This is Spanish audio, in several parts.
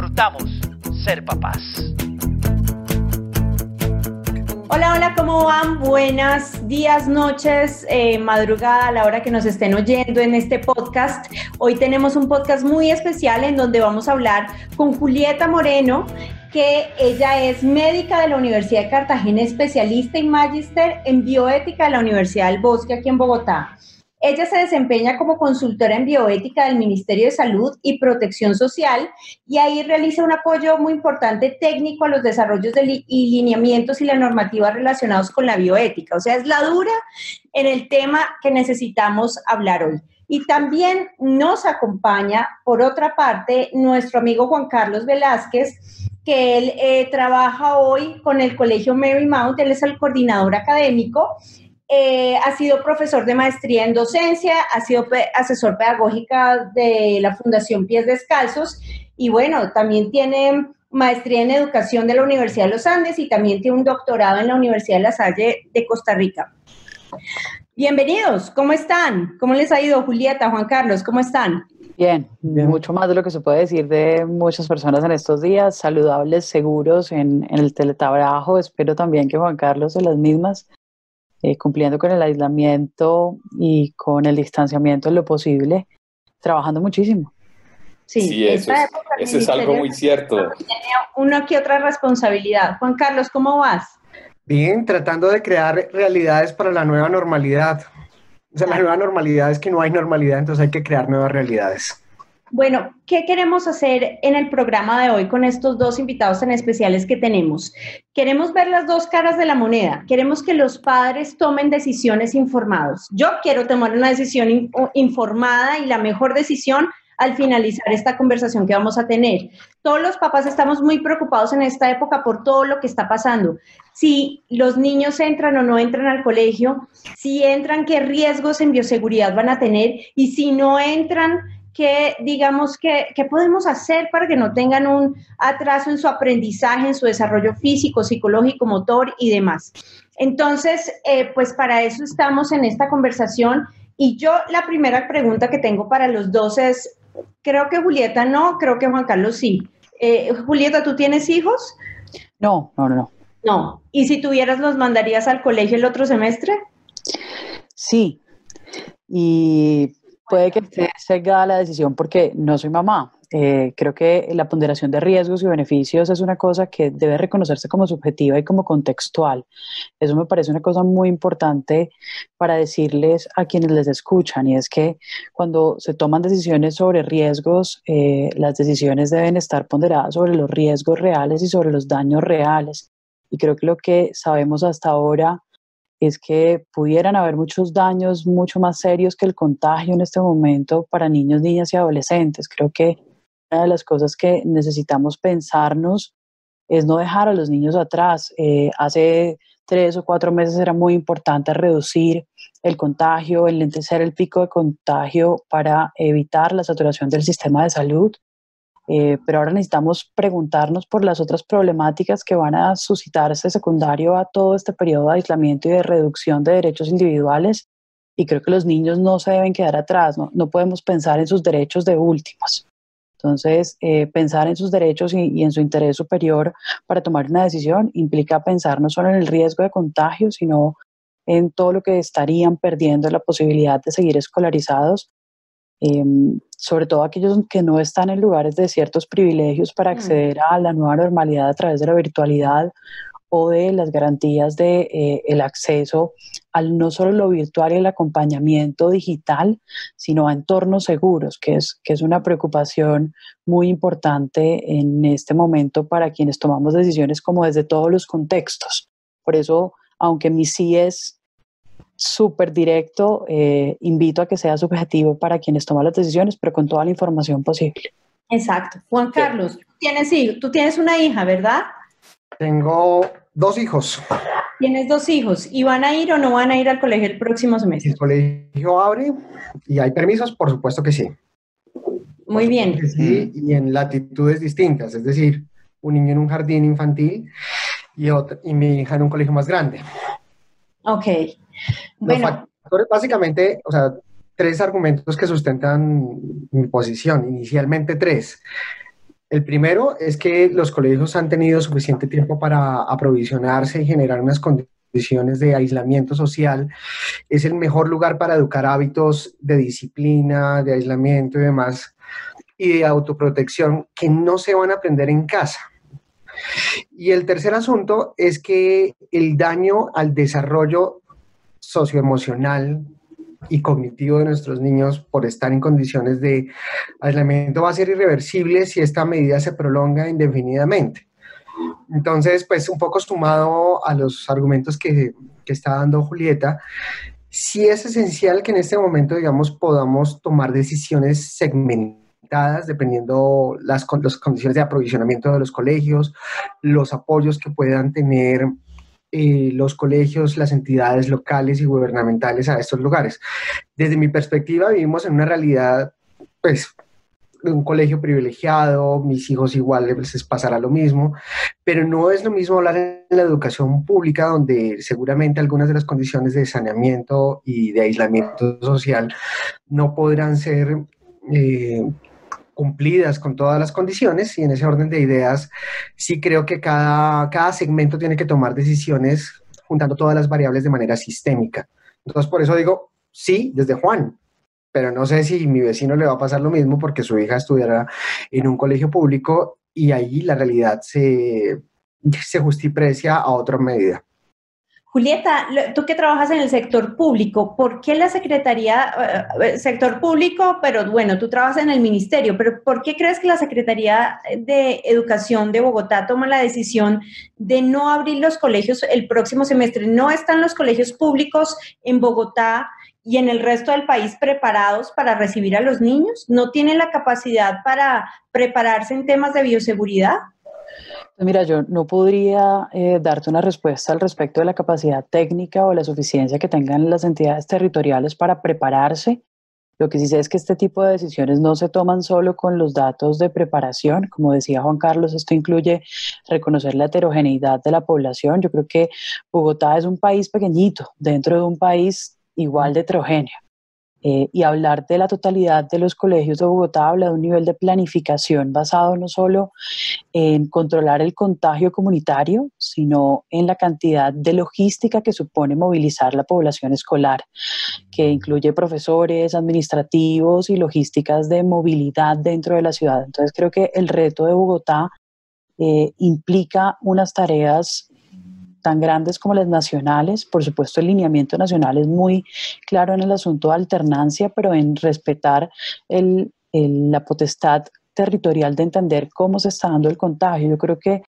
disfrutamos ser papás. Hola, hola, ¿cómo van? Buenas días, noches, eh, madrugada, a la hora que nos estén oyendo en este podcast. Hoy tenemos un podcast muy especial en donde vamos a hablar con Julieta Moreno, que ella es médica de la Universidad de Cartagena, especialista en magíster en bioética de la Universidad del Bosque aquí en Bogotá. Ella se desempeña como consultora en bioética del Ministerio de Salud y Protección Social y ahí realiza un apoyo muy importante técnico a los desarrollos de y lineamientos y la normativa relacionados con la bioética. O sea, es la dura en el tema que necesitamos hablar hoy. Y también nos acompaña, por otra parte, nuestro amigo Juan Carlos Velázquez, que él eh, trabaja hoy con el Colegio Marymount, él es el coordinador académico eh, ha sido profesor de maestría en docencia, ha sido asesor pedagógica de la Fundación Pies Descalzos y bueno, también tiene maestría en educación de la Universidad de los Andes y también tiene un doctorado en la Universidad de La Salle de Costa Rica. Bienvenidos, ¿cómo están? ¿Cómo les ha ido Julieta, Juan Carlos? ¿Cómo están? Bien, mucho más de lo que se puede decir de muchas personas en estos días, saludables, seguros en, en el teletrabajo. Espero también que Juan Carlos de las mismas eh, cumpliendo con el aislamiento y con el distanciamiento en lo posible, trabajando muchísimo. Sí, eso, es, algo muy cierto. Tiene una que otra responsabilidad. Juan Carlos, ¿cómo vas? Bien, tratando de crear realidades para la nueva normalidad. O sea, la nueva normalidad es que no hay normalidad, entonces hay que crear nuevas realidades. Bueno, ¿qué queremos hacer en el programa de hoy con estos dos invitados tan especiales que tenemos? Queremos ver las dos caras de la moneda. Queremos que los padres tomen decisiones informados. Yo quiero tomar una decisión informada y la mejor decisión al finalizar esta conversación que vamos a tener. Todos los papás estamos muy preocupados en esta época por todo lo que está pasando. Si los niños entran o no entran al colegio, si entran, qué riesgos en bioseguridad van a tener y si no entran, que digamos que, podemos hacer para que no tengan un atraso en su aprendizaje, en su desarrollo físico, psicológico, motor y demás. Entonces, eh, pues para eso estamos en esta conversación. Y yo la primera pregunta que tengo para los dos es, creo que Julieta no, creo que Juan Carlos sí. Eh, Julieta, ¿tú tienes hijos? No, no, no. No. ¿Y si tuvieras, los mandarías al colegio el otro semestre? Sí. Y puede que esté sesgada la decisión porque no soy mamá. Eh, creo que la ponderación de riesgos y beneficios es una cosa que debe reconocerse como subjetiva y como contextual. Eso me parece una cosa muy importante para decirles a quienes les escuchan y es que cuando se toman decisiones sobre riesgos, eh, las decisiones deben estar ponderadas sobre los riesgos reales y sobre los daños reales. Y creo que lo que sabemos hasta ahora es que pudieran haber muchos daños mucho más serios que el contagio en este momento para niños, niñas y adolescentes. Creo que una de las cosas que necesitamos pensarnos es no dejar a los niños atrás. Eh, hace tres o cuatro meses era muy importante reducir el contagio, enlentecer el pico de contagio para evitar la saturación del sistema de salud. Eh, pero ahora necesitamos preguntarnos por las otras problemáticas que van a suscitarse secundario a todo este periodo de aislamiento y de reducción de derechos individuales. Y creo que los niños no se deben quedar atrás, no, no podemos pensar en sus derechos de últimos. Entonces, eh, pensar en sus derechos y, y, en su interés superior para tomar una decisión implica pensar no solo en el riesgo de contagio, sino en todo lo que estarían perdiendo la posibilidad de seguir escolarizados Em, sobre todo aquellos que no están en lugares de ciertos privilegios para mm. acceder a la nueva normalidad a través de la virtualidad o de las garantías de eh, el acceso al no solo lo virtual y el acompañamiento digital, sino a entornos seguros, que es, que es una preocupación muy importante en este momento para quienes tomamos decisiones como desde todos los contextos. Por eso, aunque mi sí es súper directo, eh, invito a que sea subjetivo para quienes toman las decisiones, pero con toda la información posible. Exacto. Juan Carlos, tienes, tú tienes una hija, ¿verdad? Tengo dos hijos. Tienes dos hijos. ¿Y van a ir o no van a ir al colegio el próximo semestre? el colegio abre y hay permisos, por supuesto que sí. Muy bien. Sí, y en latitudes distintas, es decir, un niño en un jardín infantil y, otro, y mi hija en un colegio más grande. Ok. Bueno. básicamente, o sea, tres argumentos que sustentan mi posición, inicialmente tres. El primero es que los colegios han tenido suficiente tiempo para aprovisionarse y generar unas condiciones de aislamiento social. Es el mejor lugar para educar hábitos de disciplina, de aislamiento y demás, y de autoprotección que no se van a aprender en casa. Y el tercer asunto es que el daño al desarrollo socioemocional y cognitivo de nuestros niños por estar en condiciones de aislamiento va a ser irreversible si esta medida se prolonga indefinidamente. Entonces, pues un poco sumado a los argumentos que, que está dando Julieta, sí es esencial que en este momento, digamos, podamos tomar decisiones segmentadas dependiendo las, las condiciones de aprovisionamiento de los colegios, los apoyos que puedan tener eh, los colegios, las entidades locales y gubernamentales a estos lugares. Desde mi perspectiva, vivimos en una realidad, pues, de un colegio privilegiado, mis hijos igual les pasará lo mismo, pero no es lo mismo hablar en la educación pública, donde seguramente algunas de las condiciones de saneamiento y de aislamiento social no podrán ser eh, cumplidas con todas las condiciones y en ese orden de ideas sí creo que cada, cada segmento tiene que tomar decisiones juntando todas las variables de manera sistémica. Entonces, por eso digo, sí, desde Juan, pero no sé si mi vecino le va a pasar lo mismo porque su hija estudiará en un colegio público y ahí la realidad se, se justiprecia a otra medida. Julieta, tú que trabajas en el sector público, ¿por qué la Secretaría, eh, eh, sector público, pero bueno, tú trabajas en el ministerio, pero ¿por qué crees que la Secretaría de Educación de Bogotá toma la decisión de no abrir los colegios el próximo semestre? ¿No están los colegios públicos en Bogotá y en el resto del país preparados para recibir a los niños? ¿No tienen la capacidad para prepararse en temas de bioseguridad? Mira, yo no podría eh, darte una respuesta al respecto de la capacidad técnica o la suficiencia que tengan las entidades territoriales para prepararse. Lo que sí sé es que este tipo de decisiones no se toman solo con los datos de preparación. Como decía Juan Carlos, esto incluye reconocer la heterogeneidad de la población. Yo creo que Bogotá es un país pequeñito dentro de un país igual de heterogéneo. Eh, y hablar de la totalidad de los colegios de Bogotá habla de un nivel de planificación basado no solo en controlar el contagio comunitario, sino en la cantidad de logística que supone movilizar la población escolar, que incluye profesores, administrativos y logísticas de movilidad dentro de la ciudad. Entonces creo que el reto de Bogotá eh, implica unas tareas tan grandes como las nacionales. Por supuesto, el lineamiento nacional es muy claro en el asunto de alternancia, pero en respetar la potestad territorial de entender cómo se está dando el contagio. Yo creo que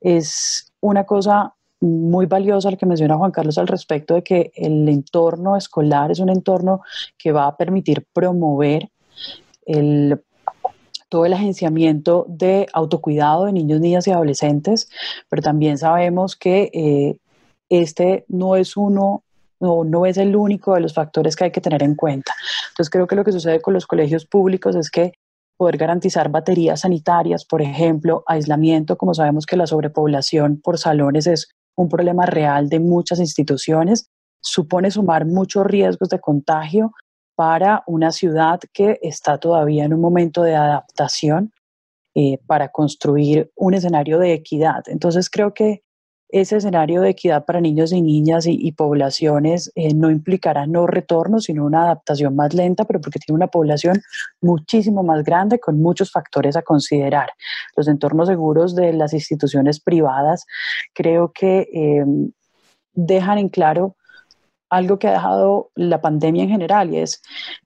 es una cosa muy valiosa lo que menciona Juan Carlos al respecto de que el entorno escolar es un entorno que va a permitir promover el todo el agenciamiento de autocuidado de niños, niñas y adolescentes, pero también sabemos que eh, este no es uno no, no es el único de los factores que hay que tener en cuenta. Entonces creo que lo que sucede con los colegios públicos es que poder garantizar baterías sanitarias, por ejemplo, aislamiento, como sabemos que la sobrepoblación por salones es un problema real de muchas instituciones, supone sumar muchos riesgos de contagio para una ciudad que está todavía en un momento de adaptación eh, para construir un escenario de equidad. Entonces creo que ese escenario de equidad para niños y niñas y, poblaciones eh, no implicará no retorno, sino una adaptación más lenta, pero porque tiene una población muchísimo más grande con muchos factores a considerar. Los entornos seguros de las instituciones privadas creo que eh, dejan en claro algo que ha dejado la pandemia en general y es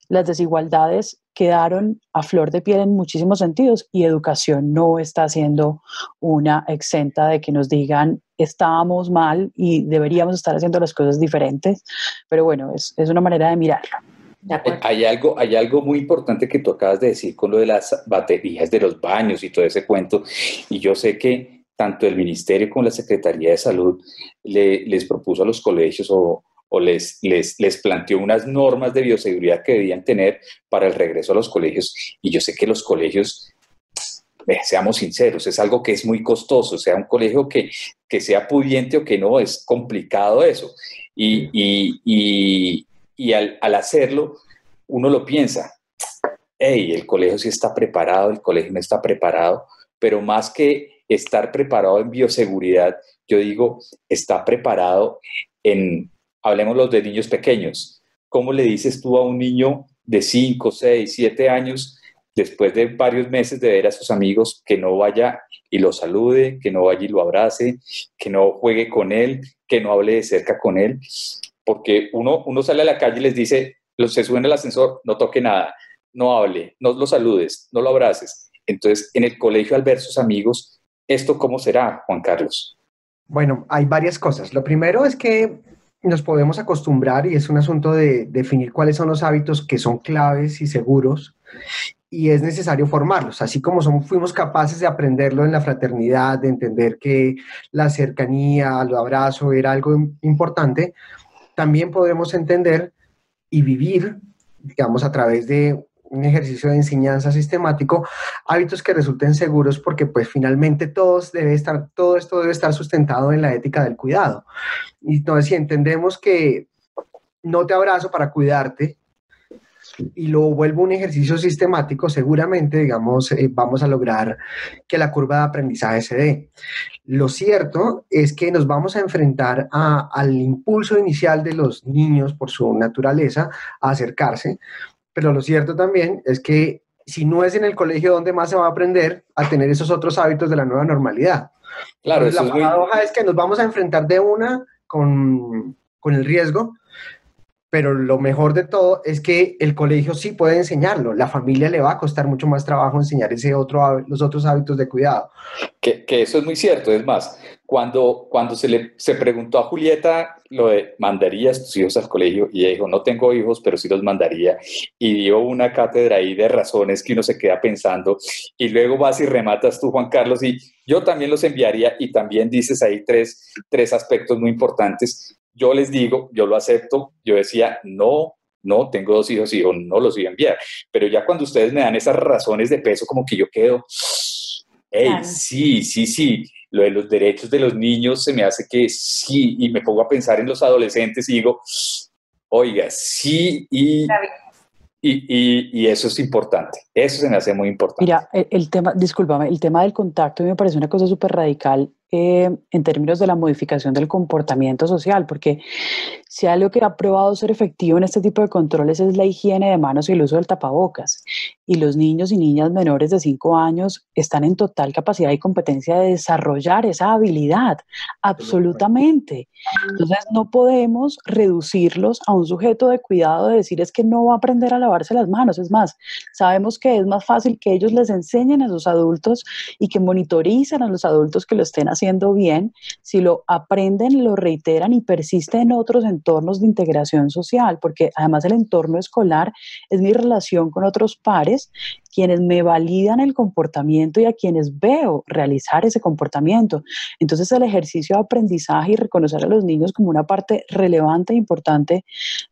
las desigualdades quedaron a flor de piel en muchísimos sentidos y educación no está siendo una exenta de que nos digan estábamos mal y deberíamos estar haciendo las cosas diferentes, pero bueno, es, es una manera de mirarlo. Hay algo, hay algo muy importante que tú acabas de decir con lo de las baterías de los baños y todo ese cuento. Y yo sé que tanto el Ministerio como la Secretaría de Salud les propuso a los colegios o, les, les, les, planteó unas normas de bioseguridad que debían tener para el regreso a los colegios. Y yo sé que los colegios, eh, seamos sinceros, es algo que es muy costoso, sea un colegio que, que sea pudiente o que no, es complicado eso. Y, y, y al, hacerlo, uno lo piensa, hey, el colegio sí está preparado, el colegio no está preparado, pero más que estar preparado en bioseguridad, yo digo, está preparado en, hablemos los de niños pequeños. ¿Cómo le dices tú a un niño de 5, 6, 7 años, después de varios meses de ver a sus amigos, que no vaya y lo salude, que no vaya y lo abrace, que no juegue con él, que no hable de cerca con él? porque uno, uno sale a la calle y les dice, se suben al ascensor, no toque nada, no hable, no lo saludes, no lo abraces. Entonces, en el colegio al ver sus amigos, ¿esto cómo será, Juan Carlos? Bueno, hay varias cosas. Lo primero es que nos podemos acostumbrar y es un asunto de definir cuáles son los hábitos que son claves y seguros y es necesario formarlos, así como somos, fuimos capaces de aprenderlo en la fraternidad, de entender que la cercanía, el abrazo era algo importante, también podemos entender y vivir, digamos, a través de un ejercicio de enseñanza sistemático, hábitos que resulten seguros porque pues finalmente debe estar, todo esto debe estar sustentado en la ética del cuidado. Y entonces si entendemos que no te abrazo para cuidarte, y lo vuelvo un ejercicio sistemático, seguramente, digamos, eh, vamos a lograr que la curva de aprendizaje se dé. Lo cierto es que nos vamos a enfrentar al impulso inicial de los niños por su naturaleza a acercarse, pero lo cierto también es que si no es en el colegio donde más se va a aprender a tener esos otros hábitos de la nueva normalidad. Claro, la paradoja es, que nos vamos a enfrentar de una con, con el riesgo pero lo mejor de todo es que el colegio sí puede enseñarlo. La familia le va a costar mucho más trabajo enseñar ese otro, los otros hábitos de cuidado. Que, eso es muy cierto. Es más, cuando, cuando se le se preguntó a Julieta lo de ¿mandarías tus hijos al colegio? Y ella dijo, no tengo hijos, pero sí los mandaría. Y dio una cátedra ahí de razones que uno se queda pensando. Y luego vas y rematas tú, Juan Carlos, y yo también los enviaría. Y también dices ahí tres, tres aspectos muy importantes yo les digo, yo lo acepto, yo decía, no, no, tengo dos hijos y yo no los voy a enviar. Pero ya cuando ustedes me dan esas razones de peso, como que yo quedo, hey, sí, sí, sí, lo de los derechos de los niños se me hace que sí, y me pongo a pensar en los adolescentes y digo, oiga, sí, y... Y, y, eso es importante, eso se me hace muy importante. Mira, el, el tema, discúlpame, el tema del contacto me parece una cosa súper radical eh, en términos de la modificación del comportamiento social, porque si algo que ha probado ser efectivo en este tipo de controles es la higiene de manos y el uso del tapabocas, y los niños y niñas menores de 5 años están en total capacidad y competencia de desarrollar esa habilidad, absolutamente. Entonces no podemos reducirlos a un sujeto de cuidado de decir es que no va a aprender a lavarse las manos, es más, sabemos que es más fácil que ellos les enseñen a los adultos y que monitoricen a los adultos que lo estén haciendo haciendo bien, si lo aprenden, lo reiteran y persisten en otros entornos de integración social, porque además el entorno escolar es mi relación con otros pares quienes me validan el comportamiento y a quienes veo realizar ese comportamiento. Entonces el ejercicio de aprendizaje y reconocer a los niños como una parte relevante e importante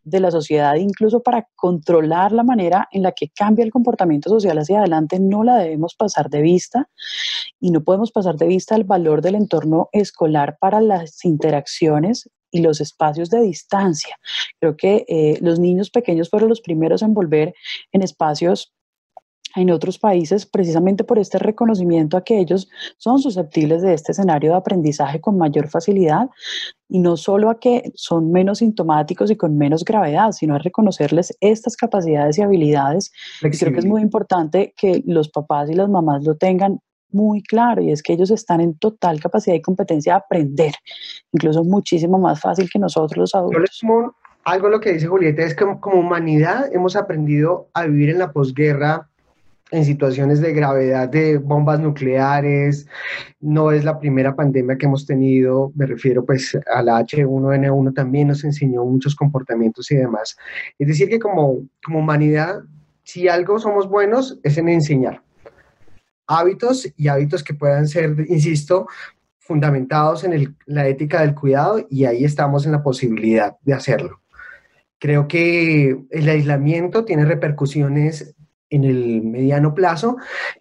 de la sociedad, incluso para controlar la manera en la que cambia el comportamiento social hacia adelante, no la debemos pasar de vista y no podemos pasar de vista el valor del entorno escolar para las interacciones y los espacios de distancia. Creo que eh, los niños pequeños fueron los primeros en volver en espacios en otros países precisamente por este reconocimiento a que ellos son susceptibles de este escenario de aprendizaje con mayor facilidad y no solo a que son menos sintomáticos y con menos gravedad, sino a reconocerles estas capacidades y habilidades. Y creo que es muy importante que los papás y las mamás lo tengan muy claro y es que ellos están en total capacidad y competencia de aprender, incluso muchísimo más fácil que nosotros los adultos. algo lo que dice Julieta es que como humanidad hemos aprendido a vivir en la posguerra en situaciones de gravedad de bombas nucleares, no es la primera pandemia que hemos tenido, me refiero pues a la H1N1 también nos enseñó muchos comportamientos y demás. Es decir, que como, como humanidad, si algo somos buenos es en enseñar hábitos y hábitos que puedan ser, insisto, fundamentados en la ética del cuidado y ahí estamos en la posibilidad de hacerlo. Creo que el aislamiento tiene repercusiones en el mediano plazo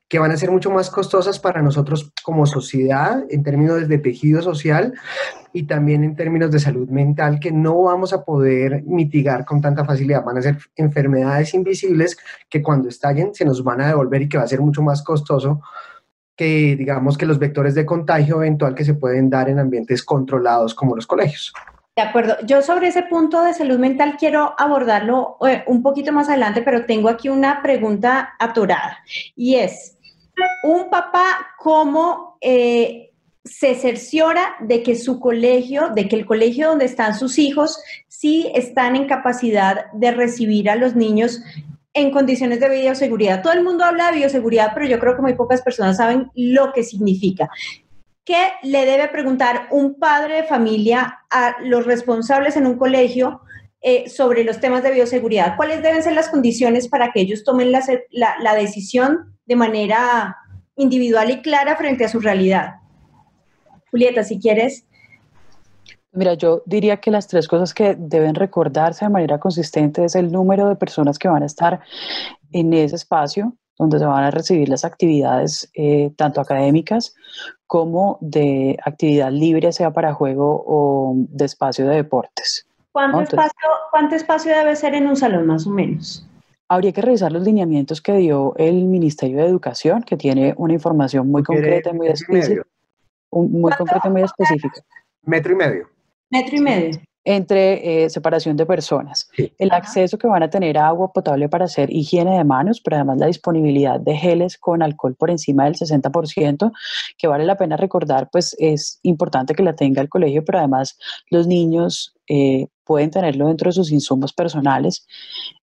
que van a ser mucho más costosas para nosotros como sociedad en términos de tejido social y también en términos de salud mental que no vamos a poder mitigar con tanta facilidad. Van a ser enfermedades invisibles que cuando estallen se nos van a devolver y que va a ser mucho más costoso que digamos que los vectores de contagio eventual que se pueden dar en ambientes controlados como los colegios. De acuerdo. Yo sobre ese punto de salud mental quiero abordarlo eh, un poquito más adelante, pero tengo aquí una pregunta atorada. Y es, ¿un papá cómo eh, se cerciora de que su colegio, de que el colegio donde están sus hijos, sí están en capacidad de recibir a los niños en condiciones de bioseguridad. Todo el mundo habla de bioseguridad, pero yo creo que muy pocas personas saben lo que significa. ¿Qué le debe preguntar un padre de familia a los responsables en un colegio eh, sobre los temas de bioseguridad? ¿Cuáles deben ser las condiciones para que ellos tomen la, decisión de manera individual y clara frente a su realidad? Julieta, si quieres. Mira, yo diría que las tres cosas que deben recordarse de manera consistente es el número de personas que van a estar en ese espacio, donde se van a recibir las actividades eh, tanto académicas como de actividad libre, sea para juego o de espacio de deportes. ¿Cuánto, espacio, ¿Cuánto espacio debe ser en un salón más o menos? Habría que revisar los lineamientos que dio el Ministerio de Educación, que tiene una información muy concreta y muy específica. Muy concreta y muy específica. Metro y medio. Metro y medio entre eh, separación de personas. El acceso que van a tener a agua potable para hacer higiene de manos, pero además la disponibilidad de geles con alcohol por encima del 60%, que vale la pena recordar, pues es importante que la tenga el colegio, pero además los niños eh, pueden tenerlo dentro de sus insumos personales.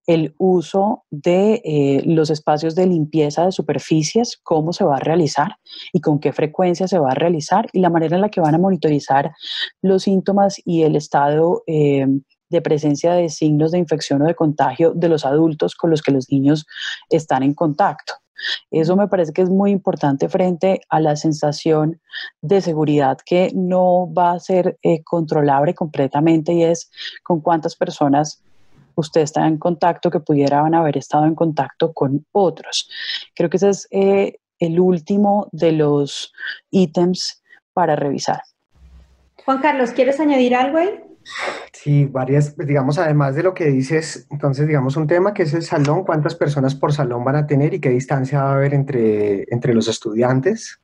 El uso de eh, los espacios de limpieza de superficies, cómo se va a realizar y con qué frecuencia se va a realizar y la manera en la que van a monitorizar los síntomas y el estado eh, de presencia de signos de infección o de contagio de los adultos con los que los niños están en contacto. Eso me parece que es muy importante frente a la sensación de seguridad que no va a ser eh, controlable completamente y es con cuántas personas usted está en contacto que pudieran haber estado en contacto con otros. Creo que ese es eh, el último de los ítems para revisar. Juan Carlos, ¿quieres añadir algo ahí? Sí, varias, pues, digamos, además de lo que dices, entonces, digamos, un tema que es el salón, cuántas personas por salón van a tener y qué distancia va a haber entre, entre los estudiantes.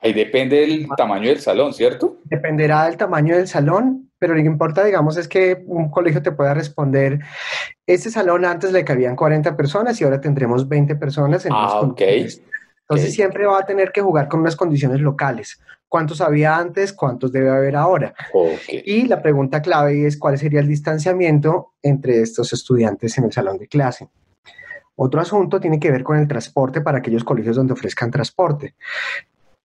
Ahí depende del tamaño del salón, ¿cierto? Dependerá del tamaño del salón, pero lo que importa, digamos, es que un colegio te pueda responder, este salón antes le cabían 40 personas y ahora tendremos 20 personas. En ah, ok. Entonces siempre va a tener que jugar con unas condiciones locales. ¿Cuántos había antes? ¿Cuántos debe haber ahora? Y la pregunta clave es cuál sería el distanciamiento entre estos estudiantes en el salón de clase. Otro asunto tiene que ver con el transporte para aquellos colegios donde ofrezcan transporte.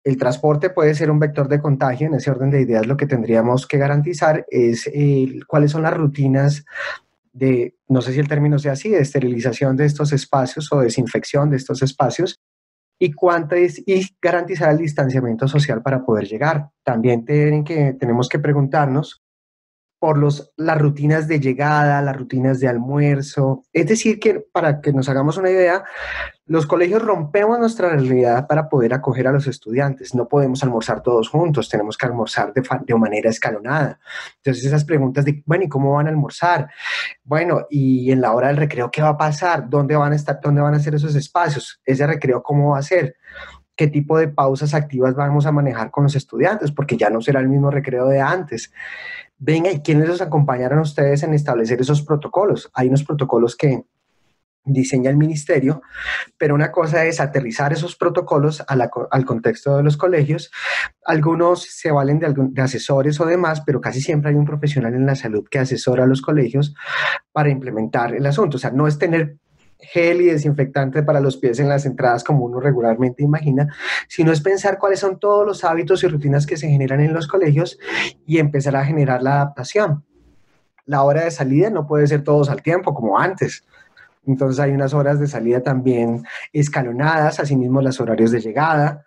El transporte puede ser un vector de contagio. En ese orden de ideas, lo que tendríamos que garantizar es cuáles son las rutinas de, no sé si el término sea así, de esterilización de estos espacios o desinfección de estos espacios y cuánto es y garantizar el distanciamiento social para poder llegar. También tenemos que preguntarnos por los, las rutinas de llegada, las rutinas de almuerzo. Es decir, que para que nos hagamos una idea, los colegios rompemos nuestra realidad para poder acoger a los estudiantes. No podemos almorzar todos juntos, tenemos que almorzar de, de manera escalonada. Entonces esas preguntas de, bueno, ¿y cómo van a almorzar? Bueno, ¿y en la hora del recreo qué va a pasar? ¿Dónde van a estar? ¿Dónde van a ser esos espacios? ¿Ese recreo cómo va a ser? qué tipo de pausas activas vamos a manejar con los estudiantes, porque ya no será el mismo recreo de antes. Venga, ¿y quiénes los acompañaron ustedes en establecer esos protocolos? Hay unos protocolos que diseña el ministerio, pero una cosa es aterrizar esos protocolos al contexto de los colegios. Algunos se valen de, de, asesores o demás, pero casi siempre hay un profesional en la salud que asesora a los colegios para implementar el asunto. O sea, no es tener gel y desinfectante para los pies en las entradas como uno regularmente imagina, sino es pensar cuáles son todos los hábitos y rutinas que se generan en los colegios y empezar a generar la adaptación. La hora de salida no puede ser todos al tiempo como antes. Entonces hay unas horas de salida también escalonadas, asimismo los horarios de llegada.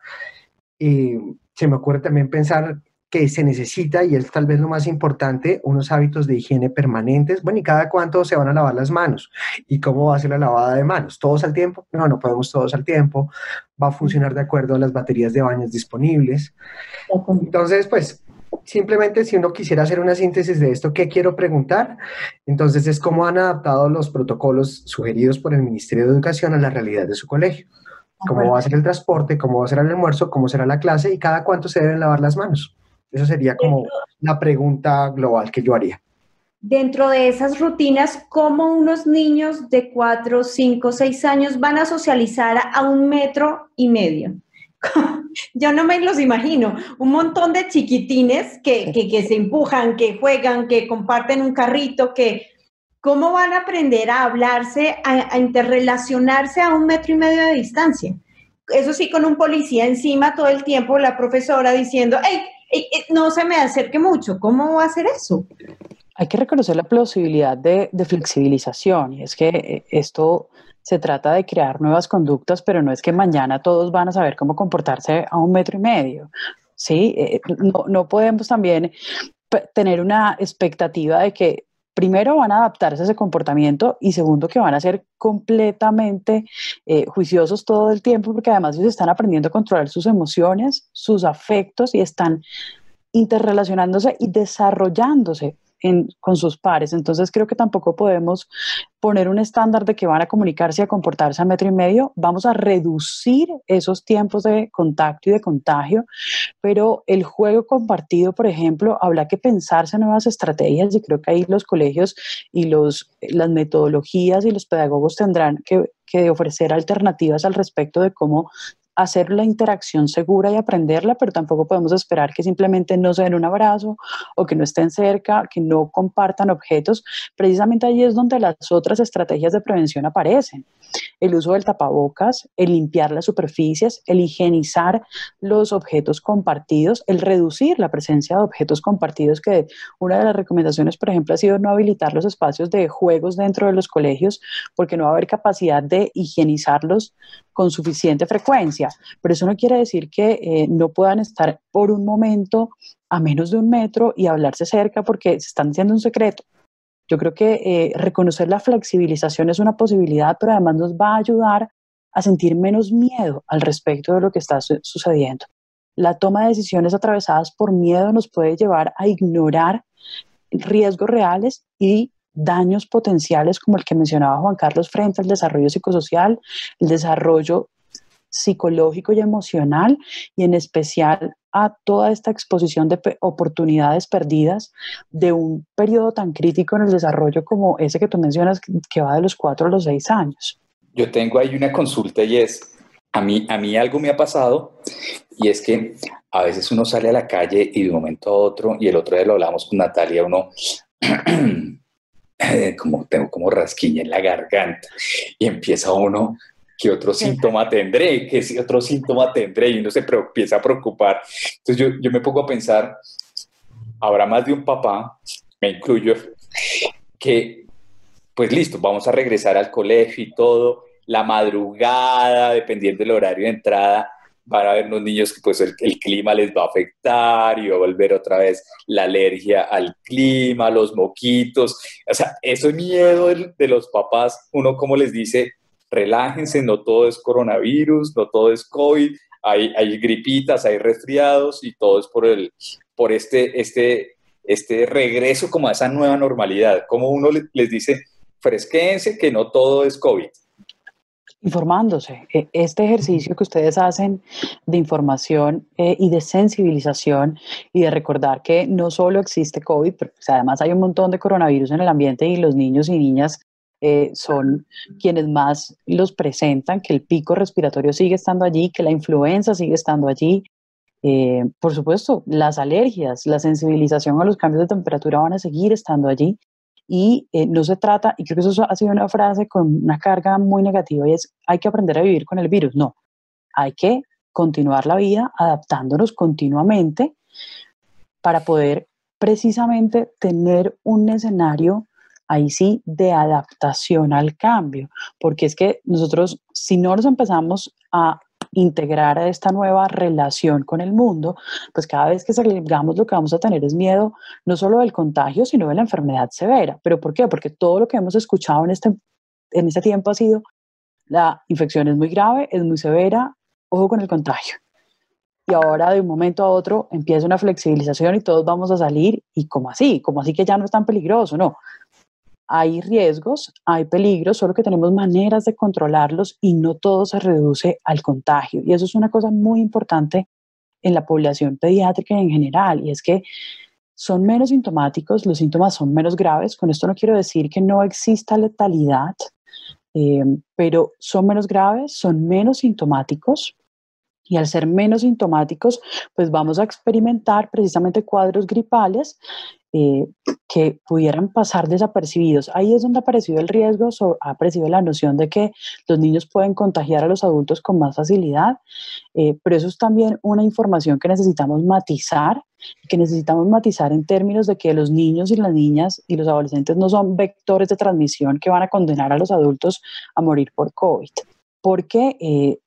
Y se me ocurre también pensar que se necesita, y es tal vez lo más importante, unos hábitos de higiene permanentes. Bueno, ¿y cada cuánto se van a lavar las manos? ¿Y cómo va a ser la lavada de manos? ¿Todos al tiempo? No, no podemos todos al tiempo. Va a funcionar de acuerdo a las baterías de baños disponibles. Entonces, pues, simplemente si uno quisiera hacer una síntesis de esto, ¿qué quiero preguntar? Entonces, es cómo han adaptado los protocolos sugeridos por el Ministerio de Educación a la realidad de su colegio. ¿Cómo va a ser el transporte? ¿Cómo va a ser el almuerzo? ¿Cómo será la clase? ¿Y cada cuánto se deben lavar las manos? Esa sería como la pregunta global que yo haría. Dentro de esas rutinas, ¿cómo unos niños de 4, 5, 6 años van a socializar a un metro y medio? yo no me los imagino. Un montón de chiquitines que, que, se empujan, que juegan, que comparten un carrito, que... ¿Cómo van a aprender a hablarse, a, a interrelacionarse a un metro y medio de distancia? Eso sí, con un policía encima todo el tiempo, la profesora diciendo, hey, no se me acerque mucho. ¿Cómo va a hacer eso? Hay que reconocer la posibilidad de, flexibilización y es que eh, esto se trata de crear nuevas conductas, pero no es que mañana todos van a saber cómo comportarse a un metro y medio. Sí, eh, no, no podemos también tener una expectativa de que primero van a adaptarse a ese comportamiento y segundo que van a ser completamente eh, juiciosos todo el tiempo porque además ellos están aprendiendo a controlar sus emociones, sus afectos y están interrelacionándose y desarrollándose con sus pares. Entonces creo que tampoco podemos poner un estándar de que van a comunicarse y a comportarse a metro y medio. Vamos a reducir esos tiempos de contacto y de contagio, pero el juego compartido, por ejemplo, habrá que pensarse nuevas estrategias y creo que ahí los colegios y los, las metodologías y los pedagogos tendrán que, que ofrecer alternativas al respecto de cómo hacer la interacción segura y aprenderla, pero tampoco podemos esperar que simplemente no se den un abrazo o que no estén cerca, que no compartan objetos. Precisamente ahí es donde las otras estrategias de prevención aparecen. El uso del tapabocas, el limpiar las superficies, el higienizar los objetos compartidos, el reducir la presencia de objetos compartidos, que una de las recomendaciones, por ejemplo, ha sido no habilitar los espacios de juegos dentro de los colegios porque no va a haber capacidad de higienizarlos con suficiente frecuencia pero eso no quiere decir que eh, no puedan estar por un momento a menos de un metro y hablarse cerca porque se están haciendo un secreto. Yo creo que eh, reconocer la flexibilización es una posibilidad, pero además nos va a ayudar a sentir menos miedo al respecto de lo que está sucediendo. La toma de decisiones atravesadas por miedo nos puede llevar a ignorar riesgos reales y daños potenciales como el que mencionaba Juan Carlos frente al desarrollo psicosocial, el desarrollo psicológico y emocional y en especial a toda esta exposición de oportunidades perdidas de un periodo tan crítico en el desarrollo como ese que tú mencionas que va de los cuatro a los seis años. Yo tengo ahí una consulta y es, a mí, a mí algo me ha pasado y es que a veces uno sale a la calle y de un momento a otro, y el otro día lo hablamos con Natalia, uno como tengo como rasquiña en la garganta y empieza uno ¿qué otro síntoma tendré? ¿Qué otro síntoma tendré? Y uno se empieza a preocupar. Entonces yo, yo me pongo a pensar, habrá más de un papá, me incluyo, que pues listo, vamos a regresar al colegio y todo, la madrugada, dependiendo del horario de entrada, van a haber unos niños que pues el, clima les va a afectar y va a volver otra vez la alergia al clima, los moquitos, o sea, ese miedo de, los papás, uno como les dice, relájense, no todo es coronavirus, no todo es COVID, hay, hay gripitas, hay resfriados y todo es por, el, por este, este, este regreso como a esa nueva normalidad. Como uno les dice, fresquense que no todo es COVID. Informándose. E, este ejercicio que ustedes hacen de información eh, y de sensibilización y de recordar que no solo existe COVID, pero pues, además hay un montón de coronavirus en el ambiente y los niños y niñas eh, son quienes más los presentan, que el pico respiratorio sigue estando allí, que la influenza sigue estando allí. Eh, por supuesto, las alergias, la sensibilización a los cambios de temperatura van a seguir estando allí. Y eh, no se trata, y creo que eso ha sido una frase con una carga muy negativa, y es, hay que aprender a vivir con el virus. No, hay que continuar la vida adaptándonos continuamente para poder precisamente tener un escenario ahí sí de adaptación al cambio, porque es que nosotros si no nos empezamos a integrar esta nueva relación con el mundo, pues cada vez que salgamos lo que vamos a tener es miedo no solo del contagio, sino de la enfermedad severa. ¿Pero por qué? Porque todo lo que hemos escuchado en este, en este tiempo ha sido la infección es muy grave, es muy severa, ojo con el contagio. Y ahora de un momento a otro empieza una flexibilización y todos vamos a salir y como así, como así que ya no es tan peligroso, no hay riesgos, hay peligros, solo que tenemos maneras de controlarlos y no todo se reduce al contagio. Y eso es una cosa muy importante en la población pediátrica en general, y es que son menos sintomáticos, los síntomas son menos graves. Con esto no quiero decir que no exista letalidad, eh, pero son menos graves, son menos sintomáticos. Y al ser menos sintomáticos, pues vamos a experimentar precisamente cuadros gripales eh, que pudieran pasar desapercibidos. Ahí es donde ha aparecido el riesgo, ha aparecido la noción de que los niños pueden contagiar a los adultos con más facilidad, eh, pero eso es también una información que necesitamos matizar, que necesitamos matizar en términos de que los niños y las niñas y los adolescentes no son vectores de transmisión que van a condenar a los adultos a morir por COVID. Porque eh,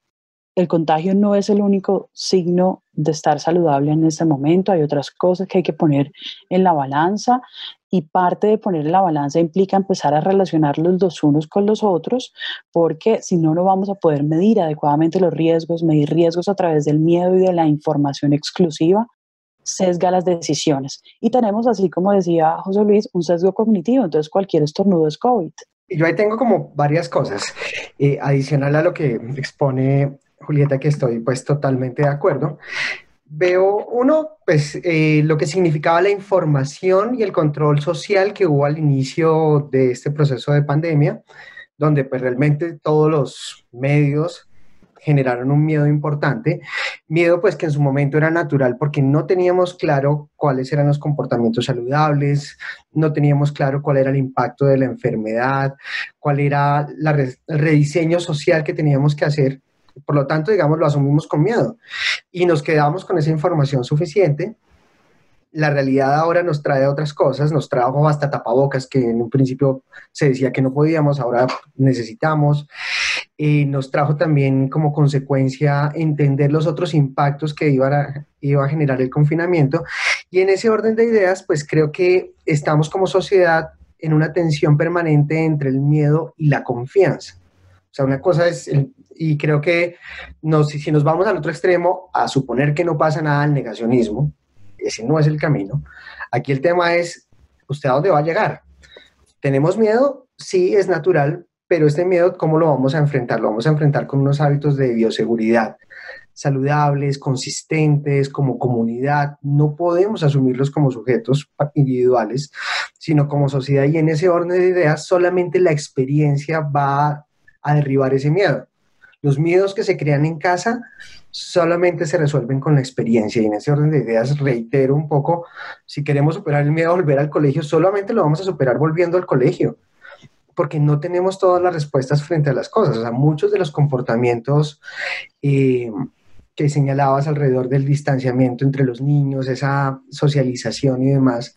el contagio no es el único signo de estar saludable en este momento, hay otras cosas que hay que poner en la balanza y parte de poner en la balanza implica empezar a relacionarlos los unos con los otros, porque si no, no vamos a poder medir adecuadamente los riesgos, medir riesgos a través del miedo y de la información exclusiva, sesga las decisiones. Y tenemos, así como decía José Luis, un sesgo cognitivo, entonces cualquier estornudo es COVID. Yo ahí tengo como varias cosas, eh, adicional a lo que expone Julieta, que estoy pues totalmente de acuerdo. Veo uno, pues eh, lo que significaba la información y el control social que hubo al inicio de este proceso de pandemia, donde pues realmente todos los medios generaron un miedo importante, miedo pues que en su momento era natural porque no teníamos claro cuáles eran los comportamientos saludables, no teníamos claro cuál era el impacto de la enfermedad, cuál era el rediseño social que teníamos que hacer por lo tanto, digamos, lo asumimos con miedo y nos quedamos con esa información suficiente. La realidad ahora nos trae otras cosas, nos trajo hasta tapabocas que en un principio se decía que no podíamos, ahora necesitamos. Y nos trajo también como consecuencia entender los otros impactos que iba a, iba a generar el confinamiento. Y en ese orden de ideas, pues creo que estamos como sociedad en una tensión permanente entre el miedo y la confianza. O sea, una cosa es y creo que si nos vamos al otro extremo, a suponer que no pasa nada al negacionismo, ese no es el camino. Aquí el tema es, ¿usted a dónde va a llegar? ¿Tenemos miedo? Sí, es natural, pero este miedo, ¿cómo lo vamos a enfrentar? Lo vamos a enfrentar con unos hábitos de bioseguridad saludables, consistentes, como comunidad. No podemos asumirlos como sujetos individuales, sino como sociedad. Y en ese orden de ideas, solamente la experiencia va a derribar ese miedo. Los miedos que se crean en casa solamente se resuelven con la experiencia y en ese orden de ideas reitero un poco, si queremos superar el miedo a volver al colegio, solamente lo vamos a superar volviendo al colegio, porque no tenemos todas las respuestas frente a las cosas. O sea, muchos de los comportamientos eh, que señalabas alrededor del distanciamiento entre los niños, esa socialización y demás,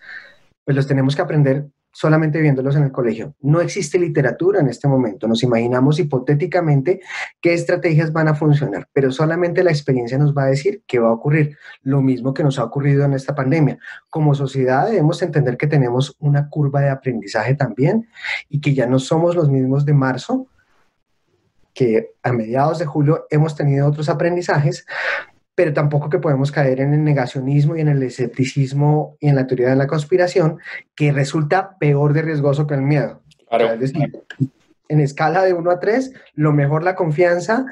pues los tenemos que aprender solamente viéndolos en el colegio. No existe literatura en este momento. Nos imaginamos hipotéticamente qué estrategias van a funcionar, pero solamente la experiencia nos va a decir qué va a ocurrir. Lo mismo que nos ha ocurrido en esta pandemia. Como sociedad debemos entender que tenemos una curva de aprendizaje también y que ya no somos los mismos de marzo, que a mediados de julio hemos tenido otros aprendizajes, pero tampoco que podemos caer en el negacionismo y en el escepticismo y en la teoría de la conspiración, que resulta peor de riesgoso que el miedo. es decir, en escala de 1 a 3, lo mejor la confianza,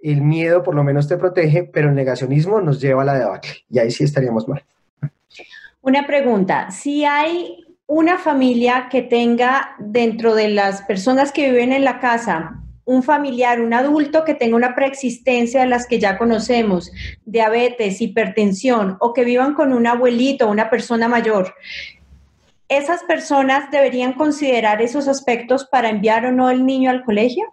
el miedo por lo menos te protege, pero el negacionismo nos lleva a la debacle y ahí sí estaríamos mal. Una pregunta, si hay una familia que tenga dentro de las personas que viven en la casa un familiar, un adulto que tenga una preexistencia de las que ya conocemos, diabetes, hipertensión, o que vivan con un abuelito, una persona mayor, ¿esas personas deberían considerar esos aspectos para enviar o no el niño al colegio?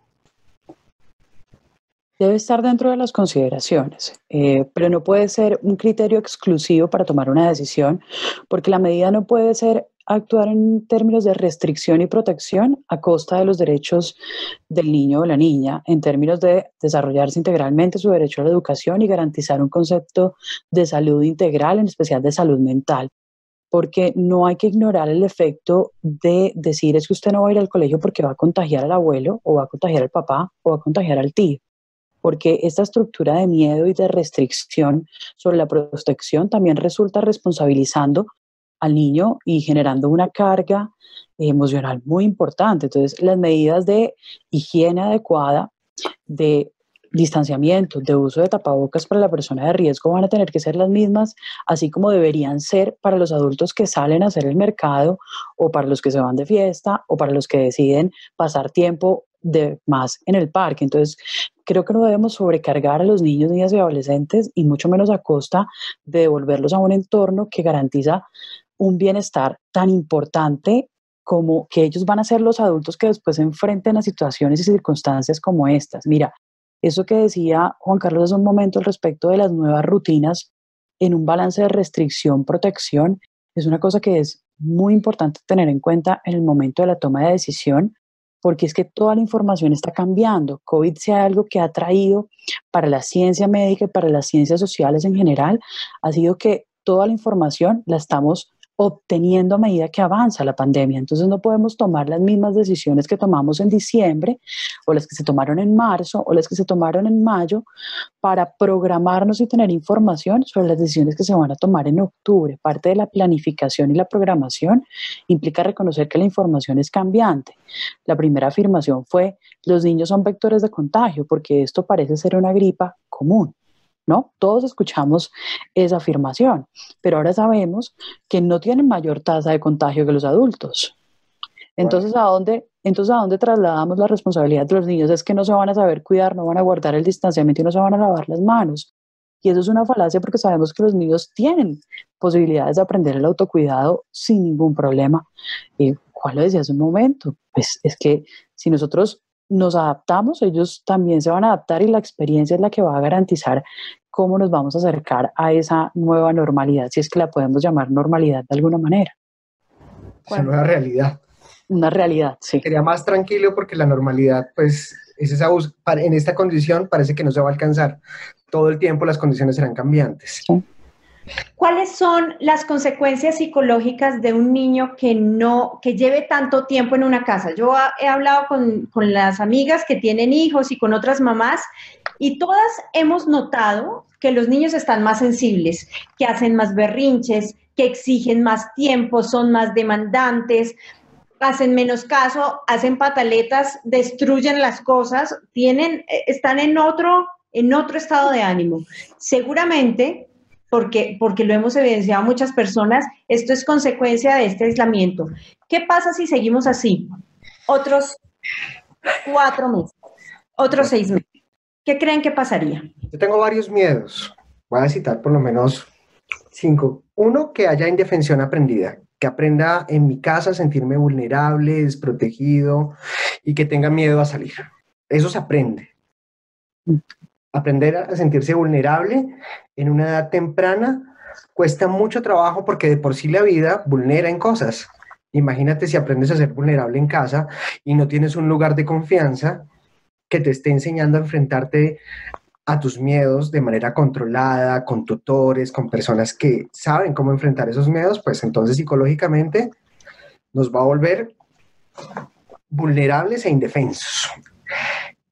Debe estar dentro de las consideraciones, eh, pero no puede ser un criterio exclusivo para tomar una decisión, porque la medida no puede ser actuar en términos de restricción y protección a costa de los derechos del niño o la niña, en términos de desarrollarse integralmente su derecho a la educación y garantizar un concepto de salud integral, en especial de salud mental. Porque no hay que ignorar el efecto de decir es que usted no va a ir al colegio porque va a contagiar al abuelo o va a contagiar al papá o va a contagiar al tío porque esta estructura de miedo y de restricción sobre la protección también resulta responsabilizando al niño y generando una carga emocional muy importante. Entonces, las medidas de higiene adecuada, de distanciamiento, de uso de tapabocas para la persona de riesgo van a tener que ser las mismas, así como deberían ser para los adultos que salen a hacer el mercado o para los que se van de fiesta o para los que deciden pasar tiempo de más en el parque. Entonces, creo que no debemos sobrecargar a los niños, niñas y adolescentes y mucho menos a costa de devolverlos a un entorno que garantiza un bienestar tan importante como que ellos van a ser los adultos que después se enfrenten a situaciones y circunstancias como estas. Mira, eso que decía Juan Carlos hace un momento al respecto de las nuevas rutinas en un balance de restricción-protección, es una cosa que es muy importante tener en cuenta en el momento de la toma de decisión, porque es que toda la información está cambiando. COVID sea algo que ha traído para la ciencia médica y para las ciencias sociales en general, ha sido que toda la información la estamos obteniendo a medida que avanza la pandemia. Entonces no podemos tomar las mismas decisiones que tomamos en diciembre o las que se tomaron en marzo o las que se tomaron en mayo para programarnos y tener información sobre las decisiones que se van a tomar en octubre. Parte de la planificación y la programación implica reconocer que la información es cambiante. La primera afirmación fue los niños son vectores de contagio porque esto parece ser una gripa común. ¿No? Todos escuchamos esa afirmación, pero ahora sabemos que no tienen mayor tasa de contagio que los adultos. Entonces, ¿a dónde, entonces, ¿a dónde trasladamos la responsabilidad de los niños? Es que no se van a saber cuidar, no van a guardar el distanciamiento y no se van a lavar las manos. Y eso es una falacia porque sabemos que los niños tienen posibilidades de aprender el autocuidado sin ningún problema. Y Juan lo decía hace un momento, pues es que si nosotros nos adaptamos, ellos también se van a adaptar y la experiencia es la que va a garantizar cómo nos vamos a acercar a esa nueva normalidad, si es que la podemos llamar normalidad de alguna manera. Esa nueva realidad. Una realidad, sí. Sería más tranquilo porque la normalidad, pues, es esa en esta condición parece que no se va a alcanzar. Todo el tiempo las condiciones serán cambiantes. Sí. ¿Cuáles son las consecuencias psicológicas de un niño que no, que lleve tanto tiempo en una casa? Yo he hablado con, con las amigas que tienen hijos y con otras mamás y todas hemos notado que los niños están más sensibles, que hacen más berrinches, que exigen más tiempo, son más demandantes, hacen menos caso, hacen pataletas, destruyen las cosas, tienen, están en otro, en otro estado de ánimo. Seguramente porque, porque lo hemos evidenciado muchas personas, esto es consecuencia de este aislamiento. ¿Qué pasa si seguimos así? Otros cuatro meses, otros seis meses. ¿Qué creen que pasaría? Yo tengo varios miedos. Voy a citar por lo menos cinco. Uno, que haya indefensión aprendida, que aprenda en mi casa a sentirme vulnerable, desprotegido y que tenga miedo a salir. Eso se aprende. Aprender a sentirse vulnerable en una edad temprana cuesta mucho trabajo porque de por sí la vida vulnera en cosas. Imagínate si aprendes a ser vulnerable en casa y no tienes un lugar de confianza que te esté enseñando a enfrentarte a tus miedos de manera controlada, con tutores, con personas que saben cómo enfrentar esos miedos, pues entonces psicológicamente nos va a volver vulnerables e indefensos.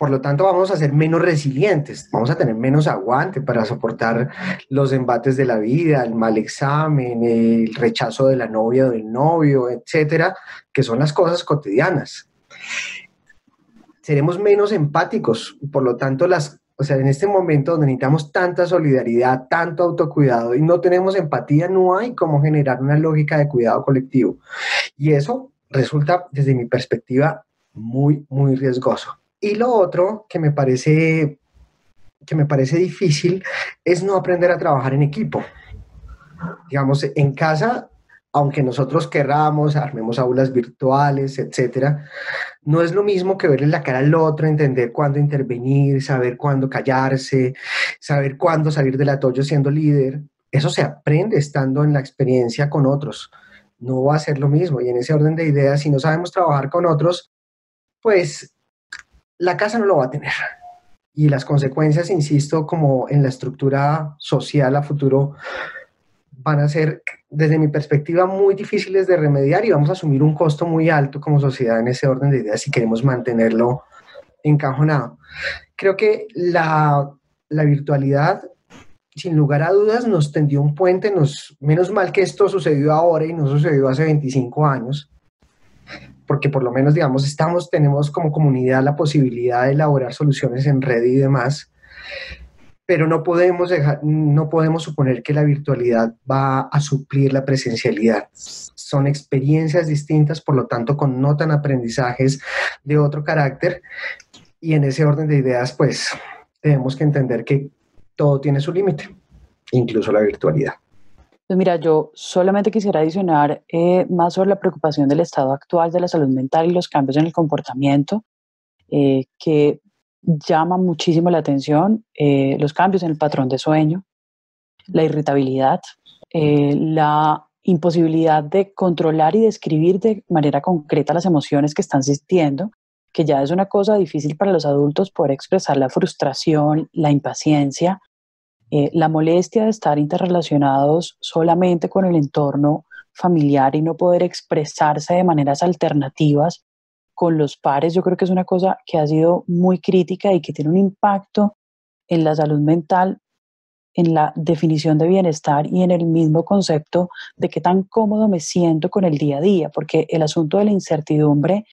Por lo tanto, vamos a ser menos resilientes, vamos a tener menos aguante para soportar los embates de la vida, el mal examen, el rechazo de la novia o del novio, etcétera, que son las cosas cotidianas. Seremos menos empáticos, por lo tanto, las o sea, en este momento donde necesitamos tanta solidaridad, tanto autocuidado y no tenemos empatía, no hay cómo generar una lógica de cuidado colectivo. Y eso resulta, desde mi perspectiva, muy, muy riesgoso. Y lo otro que me parece, que me parece difícil es no aprender a trabajar en equipo. Digamos, en casa aunque nosotros querramos, armemos aulas virtuales, etcétera, no es lo mismo que verle la cara al otro, entender cuándo intervenir, saber cuándo callarse, saber cuándo salir del atollo siendo líder. Eso se aprende estando en la experiencia con otros. No va a ser lo mismo. Y en ese orden de ideas, si no sabemos trabajar con otros, pues la casa no lo va a tener. Y las consecuencias, insisto, como en la estructura social a futuro, van a ser, desde mi perspectiva, muy difíciles de remediar y vamos a asumir un costo muy alto como sociedad en ese orden de ideas si queremos mantenerlo encajonado. Creo que la, virtualidad, sin lugar a dudas, nos tendió un puente, nos, menos mal que esto sucedió ahora y no sucedió hace 25 años, porque por lo menos, digamos, estamos, tenemos como comunidad la posibilidad de elaborar soluciones en red y demás pero no podemos, dejar, no podemos suponer que la virtualidad va a suplir la presencialidad. Son experiencias distintas, por lo tanto, connotan aprendizajes de otro carácter y en ese orden de ideas, pues tenemos que entender que todo tiene su límite, incluso la virtualidad. Pues mira, yo solamente quisiera adicionar eh, más sobre la preocupación del estado actual de la salud mental y los cambios en el comportamiento, eh, que llama muchísimo la atención eh, los cambios en el patrón de sueño, la irritabilidad, eh, la imposibilidad de controlar y describir de manera concreta las emociones que están sintiendo, que ya es una cosa difícil para los adultos poder expresar la frustración, la impaciencia, eh, la molestia de estar interrelacionados solamente con el entorno familiar y no poder expresarse de maneras alternativas con los pares, yo creo que es una cosa que ha sido muy crítica y que tiene un impacto en la salud mental, en la definición de bienestar y en el mismo concepto de qué tan cómodo me siento con el día a día, porque el asunto de la incertidumbre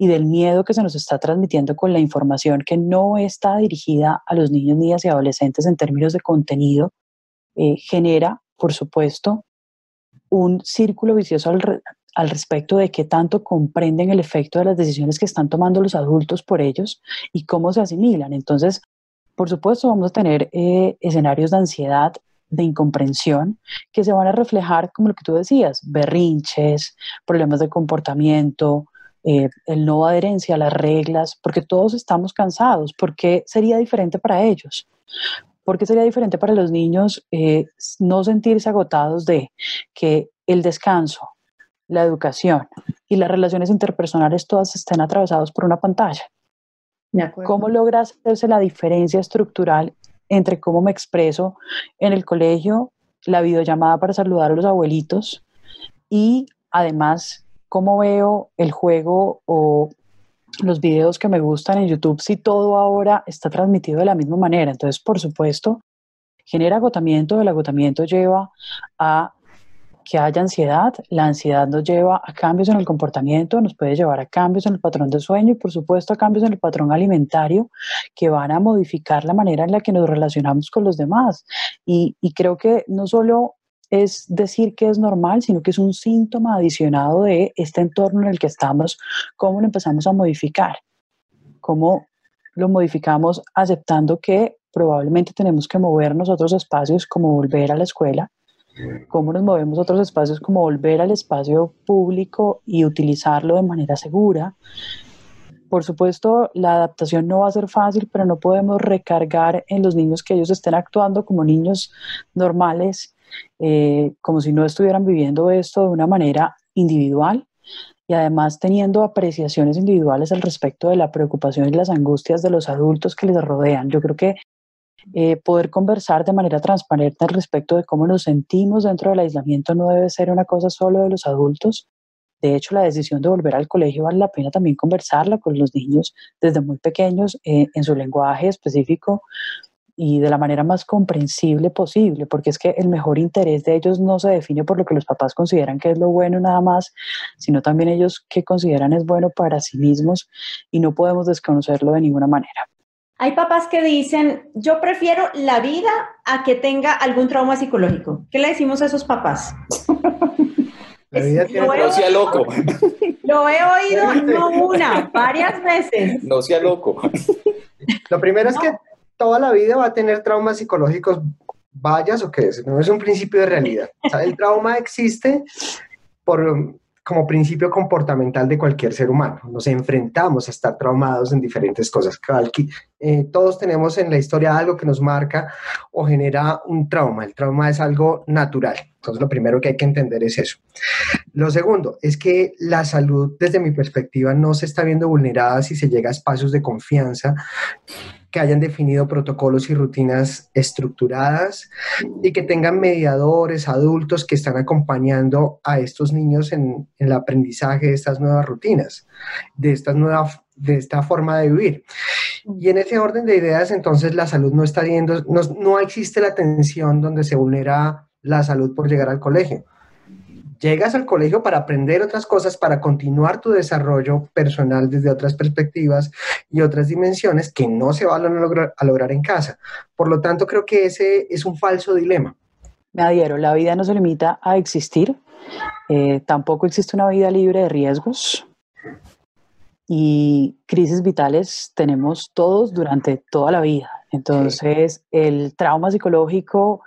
y del miedo que se nos está transmitiendo con la información que no está dirigida a los niños, niñas y adolescentes en términos de contenido, eh, genera, por supuesto, un círculo vicioso al respecto de qué tanto comprenden el efecto de las decisiones que están tomando los adultos por ellos y cómo se asimilan. Entonces, por supuesto, vamos a tener eh, escenarios de ansiedad, de incomprensión, que se van a reflejar, como lo que tú decías, berrinches, problemas de comportamiento, eh, el no adherencia a las reglas, porque todos estamos cansados. ¿Por qué sería diferente para ellos? ¿Por qué sería diferente para los niños eh, no sentirse agotados de que el descanso, la educación y las relaciones interpersonales todas estén atravesados por una pantalla. ¿Cómo logras hacerse la diferencia estructural entre cómo me expreso en el colegio, la videollamada para saludar a los abuelitos y además cómo veo el juego o los videos que me gustan en YouTube si todo ahora está transmitido de la misma manera? Entonces, por supuesto, genera agotamiento, el agotamiento lleva a que haya ansiedad. La ansiedad nos lleva a cambios en el comportamiento, nos puede llevar a cambios en el patrón de sueño y por supuesto a cambios en el patrón alimentario que van a modificar la manera en la que nos relacionamos con los demás. Y, creo que no solo es decir que es normal, sino que es un síntoma adicionado de este entorno en el que estamos, cómo lo empezamos a modificar, cómo lo modificamos aceptando que probablemente tenemos que movernos a otros espacios como volver a la escuela, cómo nos movemos a otros espacios, como volver al espacio público y utilizarlo de manera segura. Por supuesto, la adaptación no va a ser fácil, pero no podemos recargar en los niños que ellos estén actuando como niños normales, eh, como si no estuvieran viviendo esto de una manera individual y además teniendo apreciaciones individuales al respecto de la preocupación y las angustias de los adultos que les rodean. Yo creo que eh, poder conversar de manera transparente al respecto de cómo nos sentimos dentro del aislamiento no debe ser una cosa solo de los adultos. De hecho, la decisión de volver al colegio vale la pena también conversarla con los niños desde muy pequeños eh, en su lenguaje específico y de la manera más comprensible posible, porque es que el mejor interés de ellos no se define por lo que los papás consideran que es lo bueno nada más, sino también ellos que consideran es bueno para sí mismos y no podemos desconocerlo de ninguna manera. Hay papás que dicen, yo prefiero la vida a que tenga algún trauma psicológico. ¿Qué le decimos a esos papás? La vida no sea loco. Lo he oído no una, varias veces. No sea loco. Lo primero es que toda la vida va a tener traumas psicológicos, vayas o qué es, no es un principio de realidad. El trauma existe por, como principio comportamental de cualquier ser humano. Nos enfrentamos a estar traumados en diferentes cosas. Eh, todos tenemos en la historia algo que nos marca o genera un trauma. El trauma es algo natural. Entonces, lo primero que hay que entender es eso. Lo segundo es que la salud, desde mi perspectiva, no se está viendo vulnerada si se llega a espacios de confianza que hayan definido protocolos y rutinas estructuradas y que tengan mediadores, adultos que están acompañando a estos niños en, el aprendizaje de estas nuevas rutinas, de, estas nuevas, de esta forma de vivir. Y en ese orden de ideas, entonces la salud no está viendo, no, no existe la tensión donde se vulnera la salud por llegar al colegio llegas al colegio para aprender otras cosas, para continuar tu desarrollo personal desde otras perspectivas y otras dimensiones que no se van a lograr, a lograr en casa. Por lo tanto, creo que ese es un falso dilema. Me adhiero, la vida no se limita a existir, eh, tampoco existe una vida libre de riesgos y crisis vitales tenemos todos durante toda la vida. Entonces, el trauma psicológico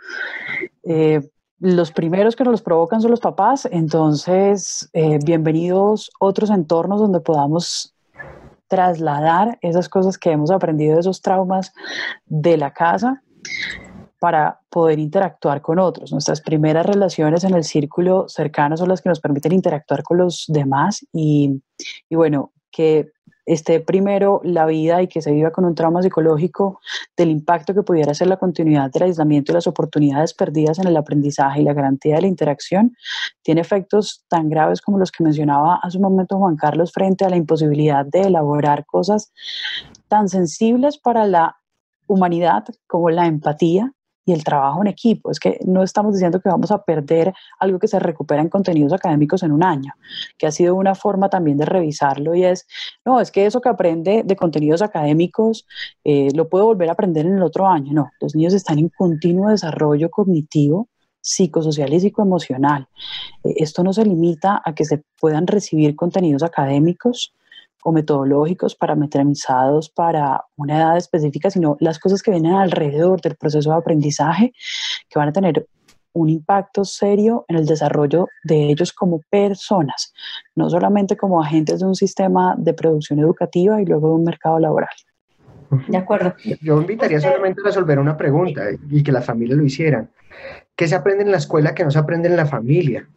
eh, los primeros que nos los provocan son los papás, entonces eh, bienvenidos otros entornos donde podamos trasladar esas cosas que hemos aprendido de esos traumas de la casa para poder interactuar con otros. Nuestras primeras relaciones en el círculo cercano son las que nos permiten interactuar con los demás y, y bueno, que esté primero la vida y que se viva con un trauma psicológico del impacto que pudiera ser la continuidad del aislamiento y las oportunidades perdidas en el aprendizaje y la garantía de la interacción, tiene efectos tan graves como los que mencionaba hace un momento Juan Carlos frente a la imposibilidad de elaborar cosas tan sensibles para la humanidad como la empatía y el trabajo en equipo. Es que no estamos diciendo que vamos a perder algo que se recupera en contenidos académicos en un año, que ha sido una forma también de revisarlo y es, no, es que eso que aprende de contenidos académicos eh, lo puedo volver a aprender en el otro año. No, los niños están en continuo desarrollo cognitivo psicosocial y psicoemocional. Eh, esto no se limita a que se puedan recibir contenidos académicos, o metodológicos parametrizados para una edad específica, sino las cosas que vienen alrededor del proceso de aprendizaje que van a tener un impacto serio en el desarrollo de ellos como personas, no solamente como agentes de un sistema de producción educativa y luego de un mercado laboral. De acuerdo. Yo invitaría solamente a resolver una pregunta y que las familias lo hicieran. ¿Qué se aprende en la escuela que no se aprende en la familia?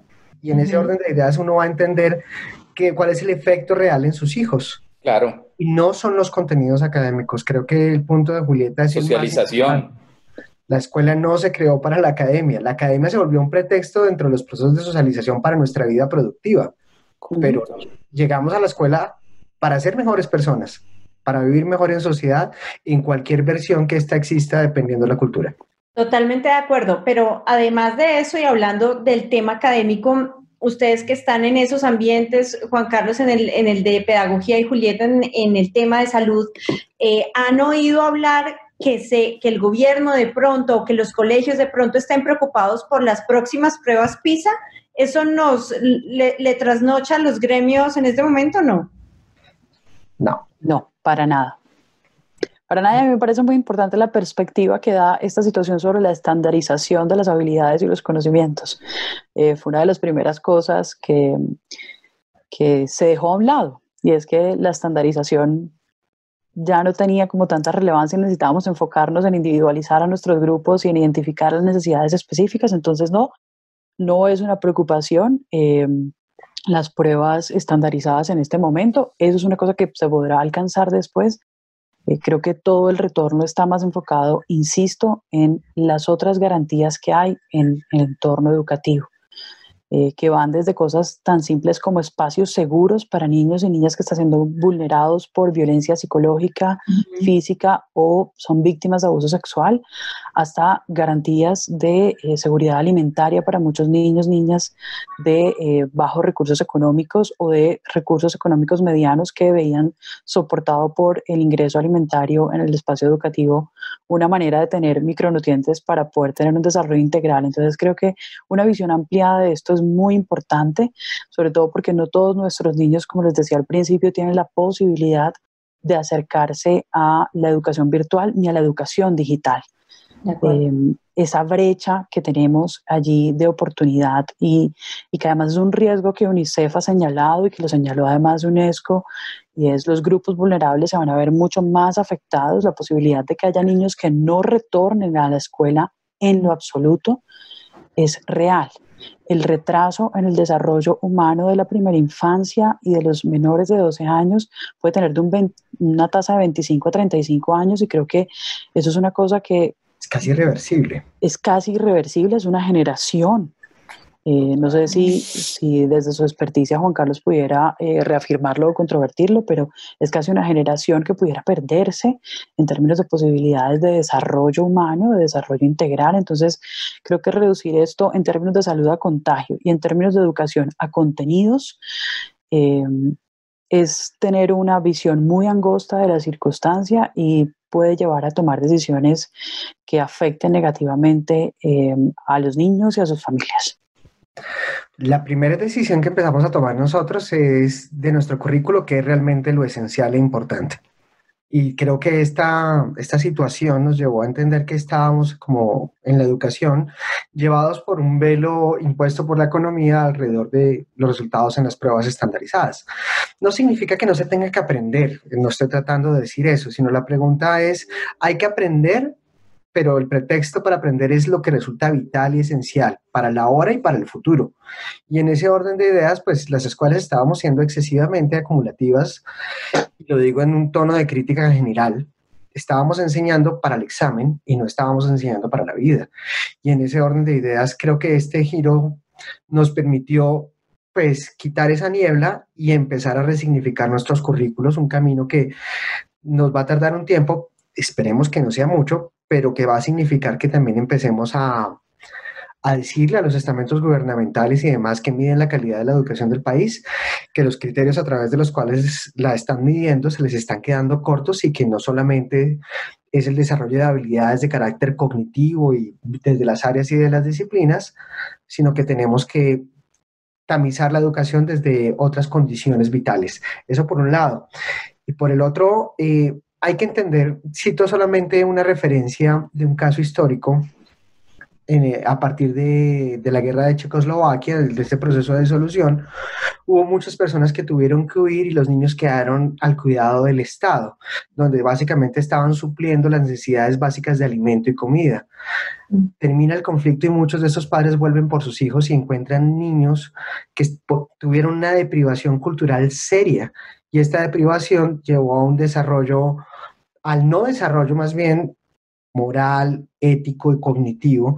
Y en ese orden de ideas uno va a entender cuál es el efecto real en sus hijos. Claro. Y no son los contenidos académicos. Creo que el punto de Julieta es... Socialización. La escuela no se creó para la academia. La academia se volvió un pretexto dentro de los procesos de socialización para nuestra vida productiva. Pero llegamos a la escuela para ser mejores personas, para vivir mejor en sociedad, en cualquier versión que ésta exista dependiendo de la cultura. Totalmente de acuerdo, pero además de eso y hablando del tema académico, ustedes que están en esos ambientes, Juan Carlos en el, en el de pedagogía y Julieta en, el tema de salud, eh, ¿han oído hablar que, se, que el gobierno de pronto o que los colegios de pronto estén preocupados por las próximas pruebas PISA? ¿Eso nos le, le trasnocha a los gremios en este momento no? No, no, para nada. Para nadie me parece muy importante la perspectiva que da esta situación sobre la estandarización de las habilidades y los conocimientos. Eh, fue una de las primeras cosas que, que se dejó a un lado y es que la estandarización ya no tenía como tanta relevancia y necesitábamos enfocarnos en individualizar a nuestros grupos y en identificar las necesidades específicas. Entonces, no, no es una preocupación. Eh, las pruebas estandarizadas en este momento, eso es una cosa que se podrá alcanzar después, eh, creo que todo el retorno está más enfocado, insisto, en las otras garantías que hay en el entorno educativo. Eh, que van desde cosas tan simples como espacios seguros para niños y niñas que están siendo vulnerados por violencia psicológica, física o son víctimas de abuso sexual, hasta garantías de eh, seguridad alimentaria para muchos niños, niñas de eh, bajos recursos económicos o de recursos económicos medianos que veían soportado por el ingreso alimentario en el espacio educativo una manera de tener micronutrientes para poder tener un desarrollo integral. Entonces creo que una visión ampliada de esto es muy importante, sobre todo porque no todos nuestros niños, como les decía al principio, tienen la posibilidad de acercarse a la educación virtual ni a la educación digital. Eh, esa brecha que tenemos allí de oportunidad y, y, que además es un riesgo que UNICEF ha señalado y que lo señaló además UNESCO y es los grupos vulnerables se van a ver mucho más afectados, la posibilidad de que haya niños que no retornen a la escuela en lo absoluto es real. El retraso en el desarrollo humano de la primera infancia y de los menores de 12 años puede tener de una tasa de 25 a 35 años y creo que eso es una cosa que... Es casi irreversible. Es casi irreversible, es una generación eh, no sé si, si, desde su experticia Juan Carlos pudiera eh, reafirmarlo o controvertirlo, pero es casi una generación que pudiera perderse en términos de posibilidades de desarrollo humano, de desarrollo integral. Entonces, creo que reducir esto en términos de salud a contagio y en términos de educación a contenidos eh, es tener una visión muy angosta de la circunstancia y puede llevar a tomar decisiones que afecten negativamente a los niños y a sus familias. La primera decisión que empezamos a tomar nosotros es de nuestro currículo, que es realmente lo esencial e importante. Y creo que esta, esta situación nos llevó a entender que estábamos, como en la educación, llevados por un velo impuesto por la economía alrededor de los resultados en las pruebas estandarizadas. No significa que no se tenga que aprender, no estoy tratando de decir eso, sino la pregunta es, ¿hay que aprender pero el pretexto para aprender es lo que resulta vital y esencial para la hora y para el futuro. Y en ese orden de ideas, pues las escuelas estábamos siendo excesivamente acumulativas, y lo digo en un tono de crítica general, estábamos enseñando para el examen y no estábamos enseñando para la vida. Y en ese orden de ideas, creo que este giro nos permitió pues quitar esa niebla y empezar a resignificar nuestros currículos, un camino que nos va a tardar un tiempo, esperemos que no sea mucho, pero que va a significar que también empecemos a, a decirle a los estamentos gubernamentales y demás que miden la calidad de la educación del país, que los criterios a través de los cuales la están midiendo se les están quedando cortos y que no solamente es el desarrollo de habilidades de carácter cognitivo y desde las áreas y de las disciplinas, sino que tenemos que tamizar la educación desde otras condiciones vitales. Eso por un lado. Y por el otro, eh, hay que entender, cito solamente una referencia de un caso histórico eh, a partir de, la guerra de Checoslovaquia, de, este proceso de disolución, hubo muchas personas que tuvieron que huir y los niños quedaron al cuidado del Estado, donde básicamente estaban supliendo las necesidades básicas de alimento y comida. Termina el conflicto y muchos de esos padres vuelven por sus hijos y encuentran niños que tuvieron una deprivación cultural seria y esta deprivación llevó a un desarrollo, al no desarrollo más bien moral, ético y cognitivo,